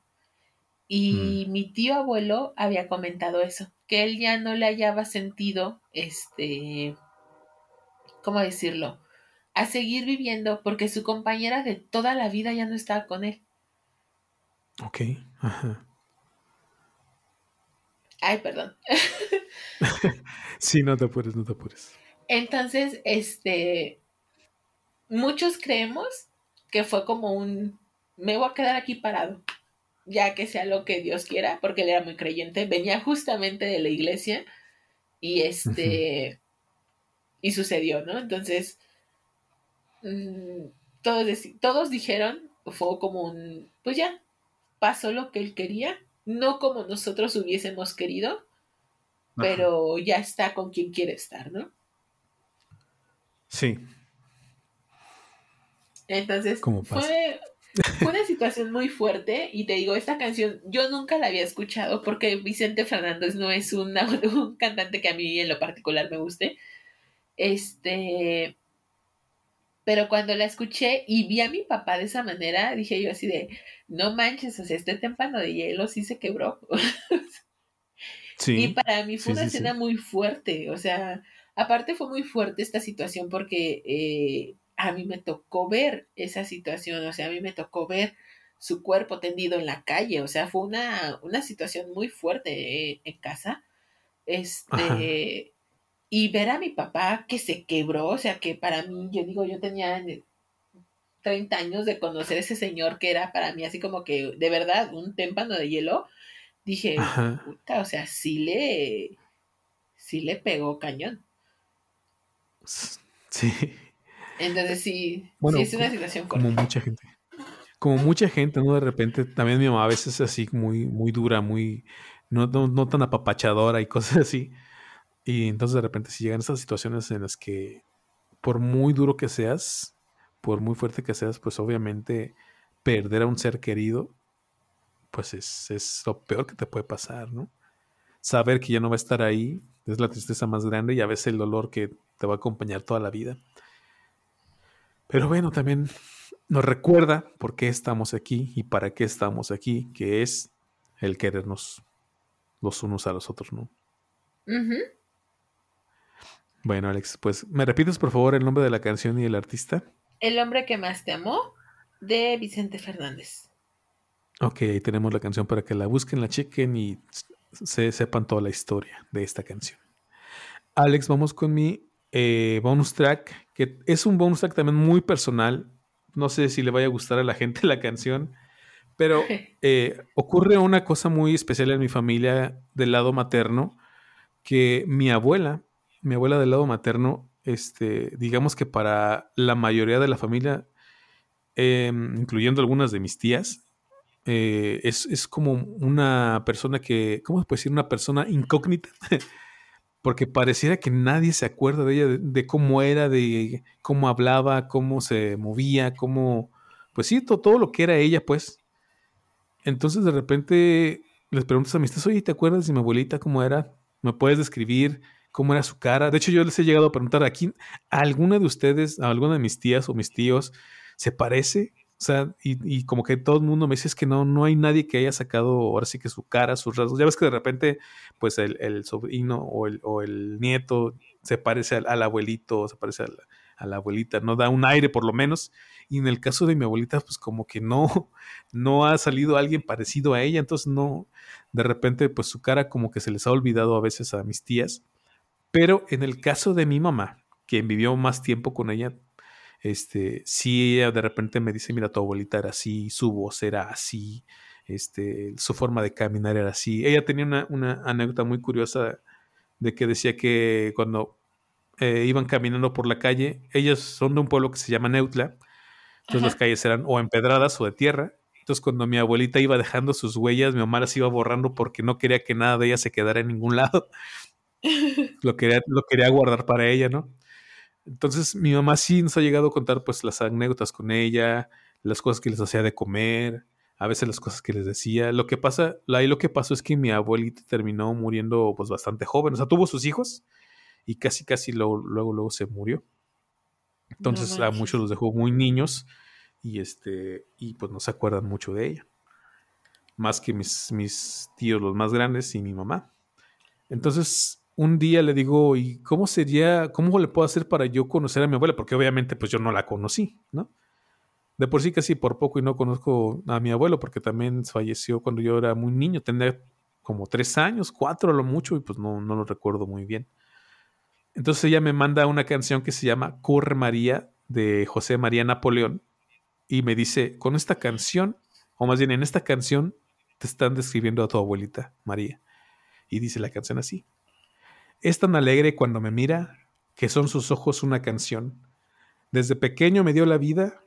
Y mm. mi tío abuelo había comentado eso, que él ya no le hallaba sentido, este, ¿cómo decirlo? A seguir viviendo porque su compañera de toda la vida ya no estaba con él. Ok, ajá. Ay, perdón. [laughs] sí, no te apures, no te apures. Entonces, este, muchos creemos que fue como un, me voy a quedar aquí parado, ya que sea lo que Dios quiera, porque él era muy creyente, venía justamente de la iglesia y este, y sucedió, ¿no? Entonces, mm, todos, todos dijeron, fue como un, pues ya, pasó lo que él quería no como nosotros hubiésemos querido, pero ya está con quien quiere estar, ¿no? Sí. Entonces, fue, una situación muy fuerte y te digo, esta canción yo nunca la había escuchado porque Vicente Fernández no es [laughs] un cantante que a mí en lo particular me guste. Este, pero cuando la escuché y vi a mi papá de esa manera, dije yo así de, no manches, o sea, este témpano de hielo sí se quebró. [laughs] Sí, y para mí fue una escena muy fuerte, o sea, aparte fue muy fuerte esta situación porque eh, a mí me tocó ver esa situación, o sea, a mí me tocó ver su cuerpo tendido en la calle, o sea, fue una, una situación muy fuerte eh, en casa. Este, y ver a mi papá que se quebró, o sea, que para mí, yo digo, yo tenía 30 años de conocer a ese señor que era para mí así como que, de verdad, un témpano de hielo. Dije, puta, o sea, sí le, sí le pegó cañón. Sí. Entonces sí, sí es una situación como mucha gente. Como mucha gente, ¿no? De repente, también mi mamá a veces es así muy, muy dura, muy, no, no, no tan apapachadora y cosas así. Y entonces de repente si llegan esas situaciones en las que por muy duro que seas, por muy fuerte que seas, pues obviamente perder a un ser querido, pues es, es lo peor que te puede pasar, ¿no? Saber que ya no va a estar ahí es la tristeza más grande y a veces el dolor que te va a acompañar toda la vida. Pero bueno, también nos recuerda por qué estamos aquí y para qué estamos aquí, que es el querernos los unos a los otros, ¿no? Bueno, Alex, pues ¿me repites por favor el nombre de la canción y el artista? El hombre que más te amó, de Vicente Fernández. Ok, ahí tenemos la canción para que la busquen, la chequen y se sepan toda la historia de esta canción. Alex, vamos con mi eh, bonus track, que es un bonus track también muy personal. No sé si le vaya a gustar a la gente la canción, pero [laughs] eh, ocurre una cosa muy especial en mi familia del lado materno, que mi abuela mi abuela del lado materno, este, digamos que para la mayoría de la familia, em, incluyendo algunas de mis tías, eh, es, como una persona que, ¿cómo se puede decir? Una persona incógnita, [laughs] porque pareciera que nadie se acuerda de ella, de, cómo era, de cómo hablaba, cómo se movía, cómo, pues sí, todo, todo, lo que era ella, pues. Entonces de repente les preguntas a mis tías, oye, ¿te acuerdas de mi abuelita cómo era? ¿Me puedes describir? Cómo era su cara. De hecho, yo les he llegado a preguntar aquí, ¿a alguna de ustedes, a alguna de mis tías o mis tíos, se parece? O sea, y, como que todo el mundo me dice es que no, no hay nadie que haya sacado ahora sí que su cara, sus rasgos. Ya ves que de repente, pues el, sobrino o el, o el, nieto se parece al, abuelito, se parece a la, abuelita, no da un aire por lo menos. Y en el caso de mi abuelita, pues como que no, no ha salido alguien parecido a ella, entonces no, de repente, pues su cara como que se les ha olvidado a veces a mis tías. Pero en el caso de mi mamá, quien vivió más tiempo con ella, Este, si ella de repente me dice, mira, tu abuelita era así, su voz era así, este, su forma de caminar era así. Ella tenía una, una anécdota muy curiosa de que decía que cuando eh, iban caminando por la calle, ellos son de un pueblo que se llama Neutla, entonces las calles eran o empedradas o de tierra. Entonces cuando mi abuelita iba dejando sus huellas, mi mamá las iba borrando porque no quería que nada de ella se quedara en ningún [laughs] lado. [laughs] lo, quería, lo quería guardar para ella, ¿no? Entonces mi mamá sí nos ha llegado a contar pues las anécdotas con ella, las cosas que les hacía de comer, a veces las cosas que les decía. Lo que pasa, ahí lo que pasó es que mi abuelita terminó muriendo pues bastante joven, o sea, tuvo sus hijos y casi casi luego luego, luego se murió. Entonces a muchos los dejó muy niños y este y pues no se acuerdan mucho de ella. Más que mis, mis tíos los más grandes y mi mamá. Entonces un día le digo, ¿y cómo sería, cómo le puedo hacer para yo conocer a mi abuela? Porque obviamente pues yo no la conocí, ¿no? De por sí casi por poco y no conozco a mi abuelo porque también falleció cuando yo era muy niño, tenía como tres años, cuatro a lo mucho y pues no, no lo recuerdo muy bien. Entonces ella me manda una canción que se llama Corre María de José María Napoleón y me dice, con esta canción, o más bien en esta canción, te están describiendo a tu abuelita María. Y dice la canción así. Es tan alegre cuando me mira que son sus ojos una canción. Desde pequeño me dio la vida,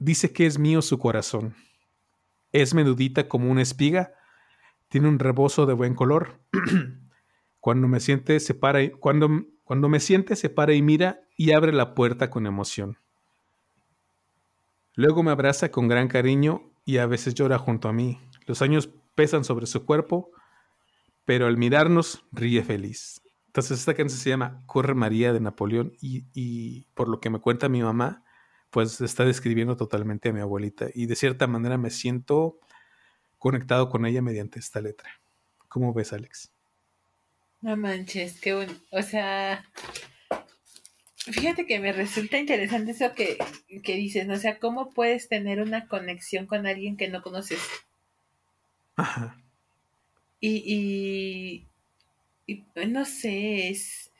dice que es mío su corazón. Es menudita como una espiga, tiene un rebozo de buen color. [clears throat] cuando me siente, se para y, cuando, cuando me siente, se para y mira y abre la puerta con emoción. Luego me abraza con gran cariño y a veces llora junto a mí. Los años pesan sobre su cuerpo, pero al mirarnos ríe feliz. Entonces esta canción se llama Corre María de Napoleón y, por lo que me cuenta mi mamá, pues está describiendo totalmente a mi abuelita y de cierta manera me siento conectado con ella mediante esta letra. ¿Cómo ves, Alex? No manches, qué bueno. O sea, fíjate que me resulta interesante eso que, que dices, ¿no? O sea, ¿cómo puedes tener una conexión con alguien que no conoces? Ajá. Y, y, no sé, es...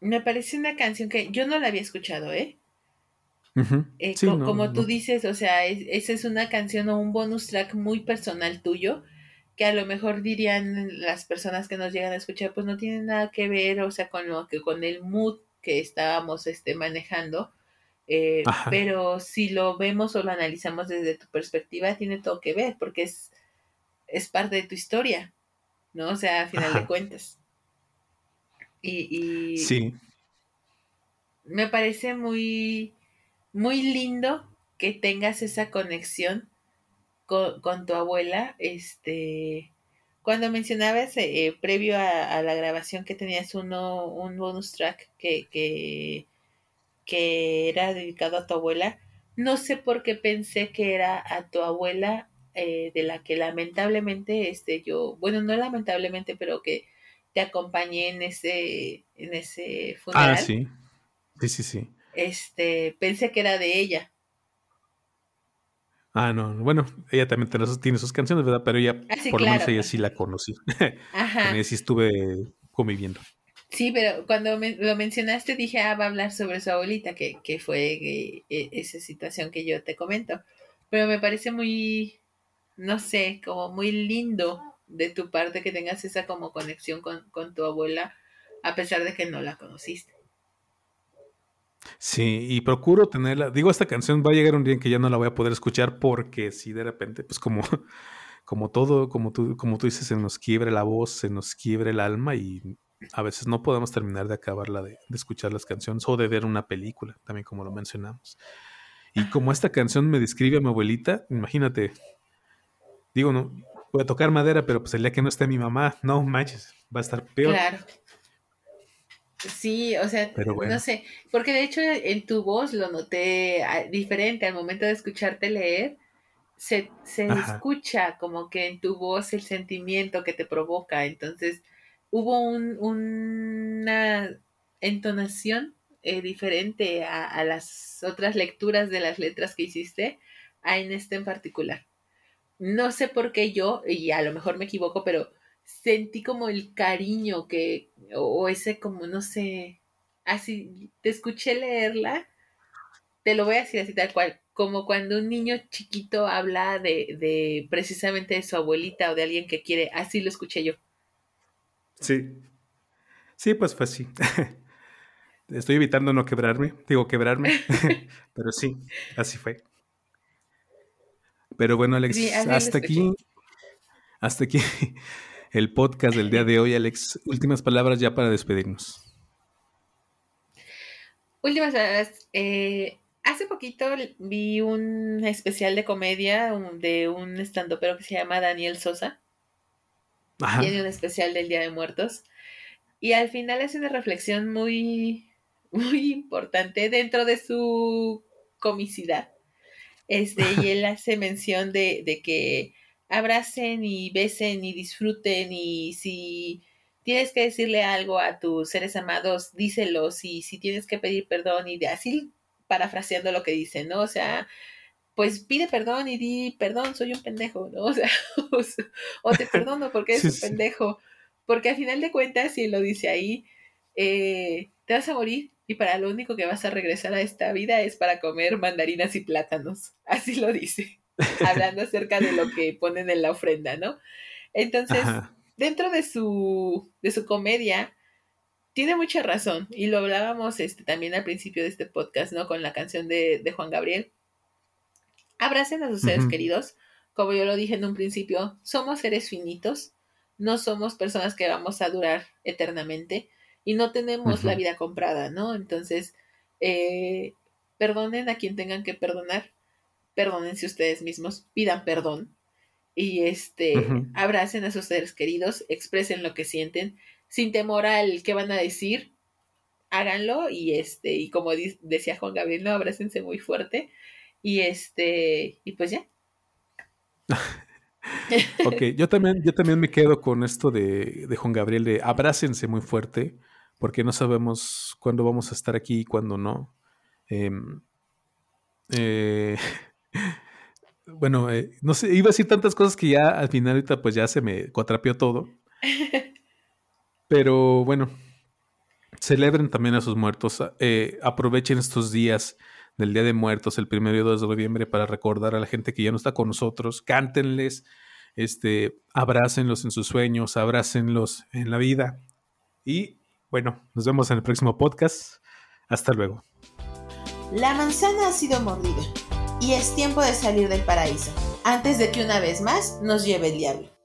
Me parece una canción que yo no la había escuchado, ¿eh? eh como tú dices, o sea, esa es una canción o un bonus track muy personal tuyo, que a lo mejor dirían las personas que nos llegan a escuchar, pues no tiene nada que ver, o sea, con lo que, con el mood que estábamos este, manejando. Eh, pero si lo vemos o lo analizamos desde tu perspectiva, tiene todo que ver, porque es, es parte de tu historia. ¿No? O sea, a final de cuentas. Y, sí. Me parece muy, muy lindo que tengas esa conexión con, tu abuela. Este, cuando mencionabas eh, previo a, la grabación que tenías uno, un bonus track que, que, que era dedicado a tu abuela, no sé por qué pensé que era a tu abuela eh, de la que lamentablemente este yo, bueno, no lamentablemente, pero que te acompañé en ese, en ese ah, funeral. Ah, sí. Sí, sí, sí. Este, pensé que era de ella. Ah, no, bueno, ella también tiene sus canciones, ¿verdad? Pero ella, ah, por lo menos ella sí la conocí. [laughs] Ajá. Con ella sí estuve conviviendo. Sí, pero cuando lo mencionaste dije, ah, va a hablar sobre su abuelita, que, que fue eh, esa situación que yo te comento. Pero me parece muy, no sé, como muy lindo de tu parte que tengas esa como conexión con, tu abuela, a pesar de que no la conociste. Sí, y procuro tenerla. Digo, esta canción va a llegar un día en que ya no la voy a poder escuchar porque si de repente, pues como, [laughs] como todo, como tú, como tú dices, se nos quiebre la voz, se nos quiebre el alma y a veces no podemos terminar de acabarla de, de escuchar las canciones o de ver una película, también como lo mencionamos. Y como esta canción me describe a mi abuelita, imagínate, Digo, no, voy a tocar madera, pero pues el día que no esté mi mamá, no manches, va a estar peor. Claro. Sí, o sea, no sé, porque de hecho en tu voz lo noté ah, diferente al momento de escucharte leer, se, se escucha como que en tu voz el sentimiento que te provoca, entonces hubo un, una entonación eh, diferente a, a, las otras lecturas de las letras que hiciste, a en este en particular no sé por qué yo, y a lo mejor me equivoco, pero sentí como el cariño que, o ese como, no sé, así, te escuché leerla te lo voy a decir así tal cual, como cuando un niño chiquito habla de, de precisamente de su abuelita o de alguien que quiere, así lo escuché yo. Sí. Sí, pues fue así. [laughs] Estoy evitando no quebrarme, digo quebrarme, [laughs] pero sí, así fue. Pero bueno, Alex, hasta aquí, hasta aquí [laughs] el podcast del día de hoy, Alex. Últimas palabras ya para despedirnos. Últimas palabras. Eh, hace poquito vi un especial de comedia de un estandopero que se llama Daniel Sosa. Tiene un especial del Día de Muertos. Y al final hace una reflexión muy, [laughs] muy importante dentro de su comicidad. Este, y él hace mención de, de que abracen y besen y disfruten y si tienes que decirle algo a tus seres amados, díselos y si tienes que pedir perdón y de así parafraseando lo que dice, ¿no? O sea, pues pide perdón y di, perdón, soy un pendejo, ¿no? [laughs] O sea, o, te perdono porque eres un pendejo. Porque al final de cuentas, si lo dice ahí, eh, te vas a morir y para lo único que vas a regresar a esta vida es para comer mandarinas y plátanos. Así lo dice, [laughs] hablando acerca de lo que ponen en la ofrenda, ¿no? Entonces, dentro de su, de su comedia, tiene mucha razón. Y lo hablábamos este, también al principio de este podcast, ¿no? Con la canción de, Juan Gabriel. Abracen a sus seres queridos. Como yo lo dije en un principio, somos seres finitos. No somos personas que vamos a durar eternamente. Y no tenemos la vida comprada, ¿no? Entonces, eh, perdonen a quien tengan que perdonar. Perdónense ustedes mismos. Pidan perdón y este, abracen a sus seres queridos, expresen lo que sienten, sin temor al que van a decir, háganlo y este, y como decía Juan Gabriel, no, abrácense muy fuerte y este, y pues ya. [laughs] ok, yo también, yo también me quedo con esto de, de Juan Gabriel de abrácense muy fuerte, porque no sabemos cuándo vamos a estar aquí y cuándo no. Em, eh, [laughs] bueno, eh, no sé, iba a decir tantas cosas que ya al final ahorita pues ya se me cuatrapeó todo. [laughs] Pero bueno, celebren también a sus muertos. Eh, aprovechen estos días del Día de Muertos, el primero y 2 de noviembre, para recordar a la gente que ya no está con nosotros. Cántenles, este, abrácenlos en sus sueños, abrácenlos en la vida. Y bueno, nos vemos en el próximo podcast. Hasta luego. La manzana ha sido mordida y es tiempo de salir del paraíso, antes de que una vez más nos lleve el diablo.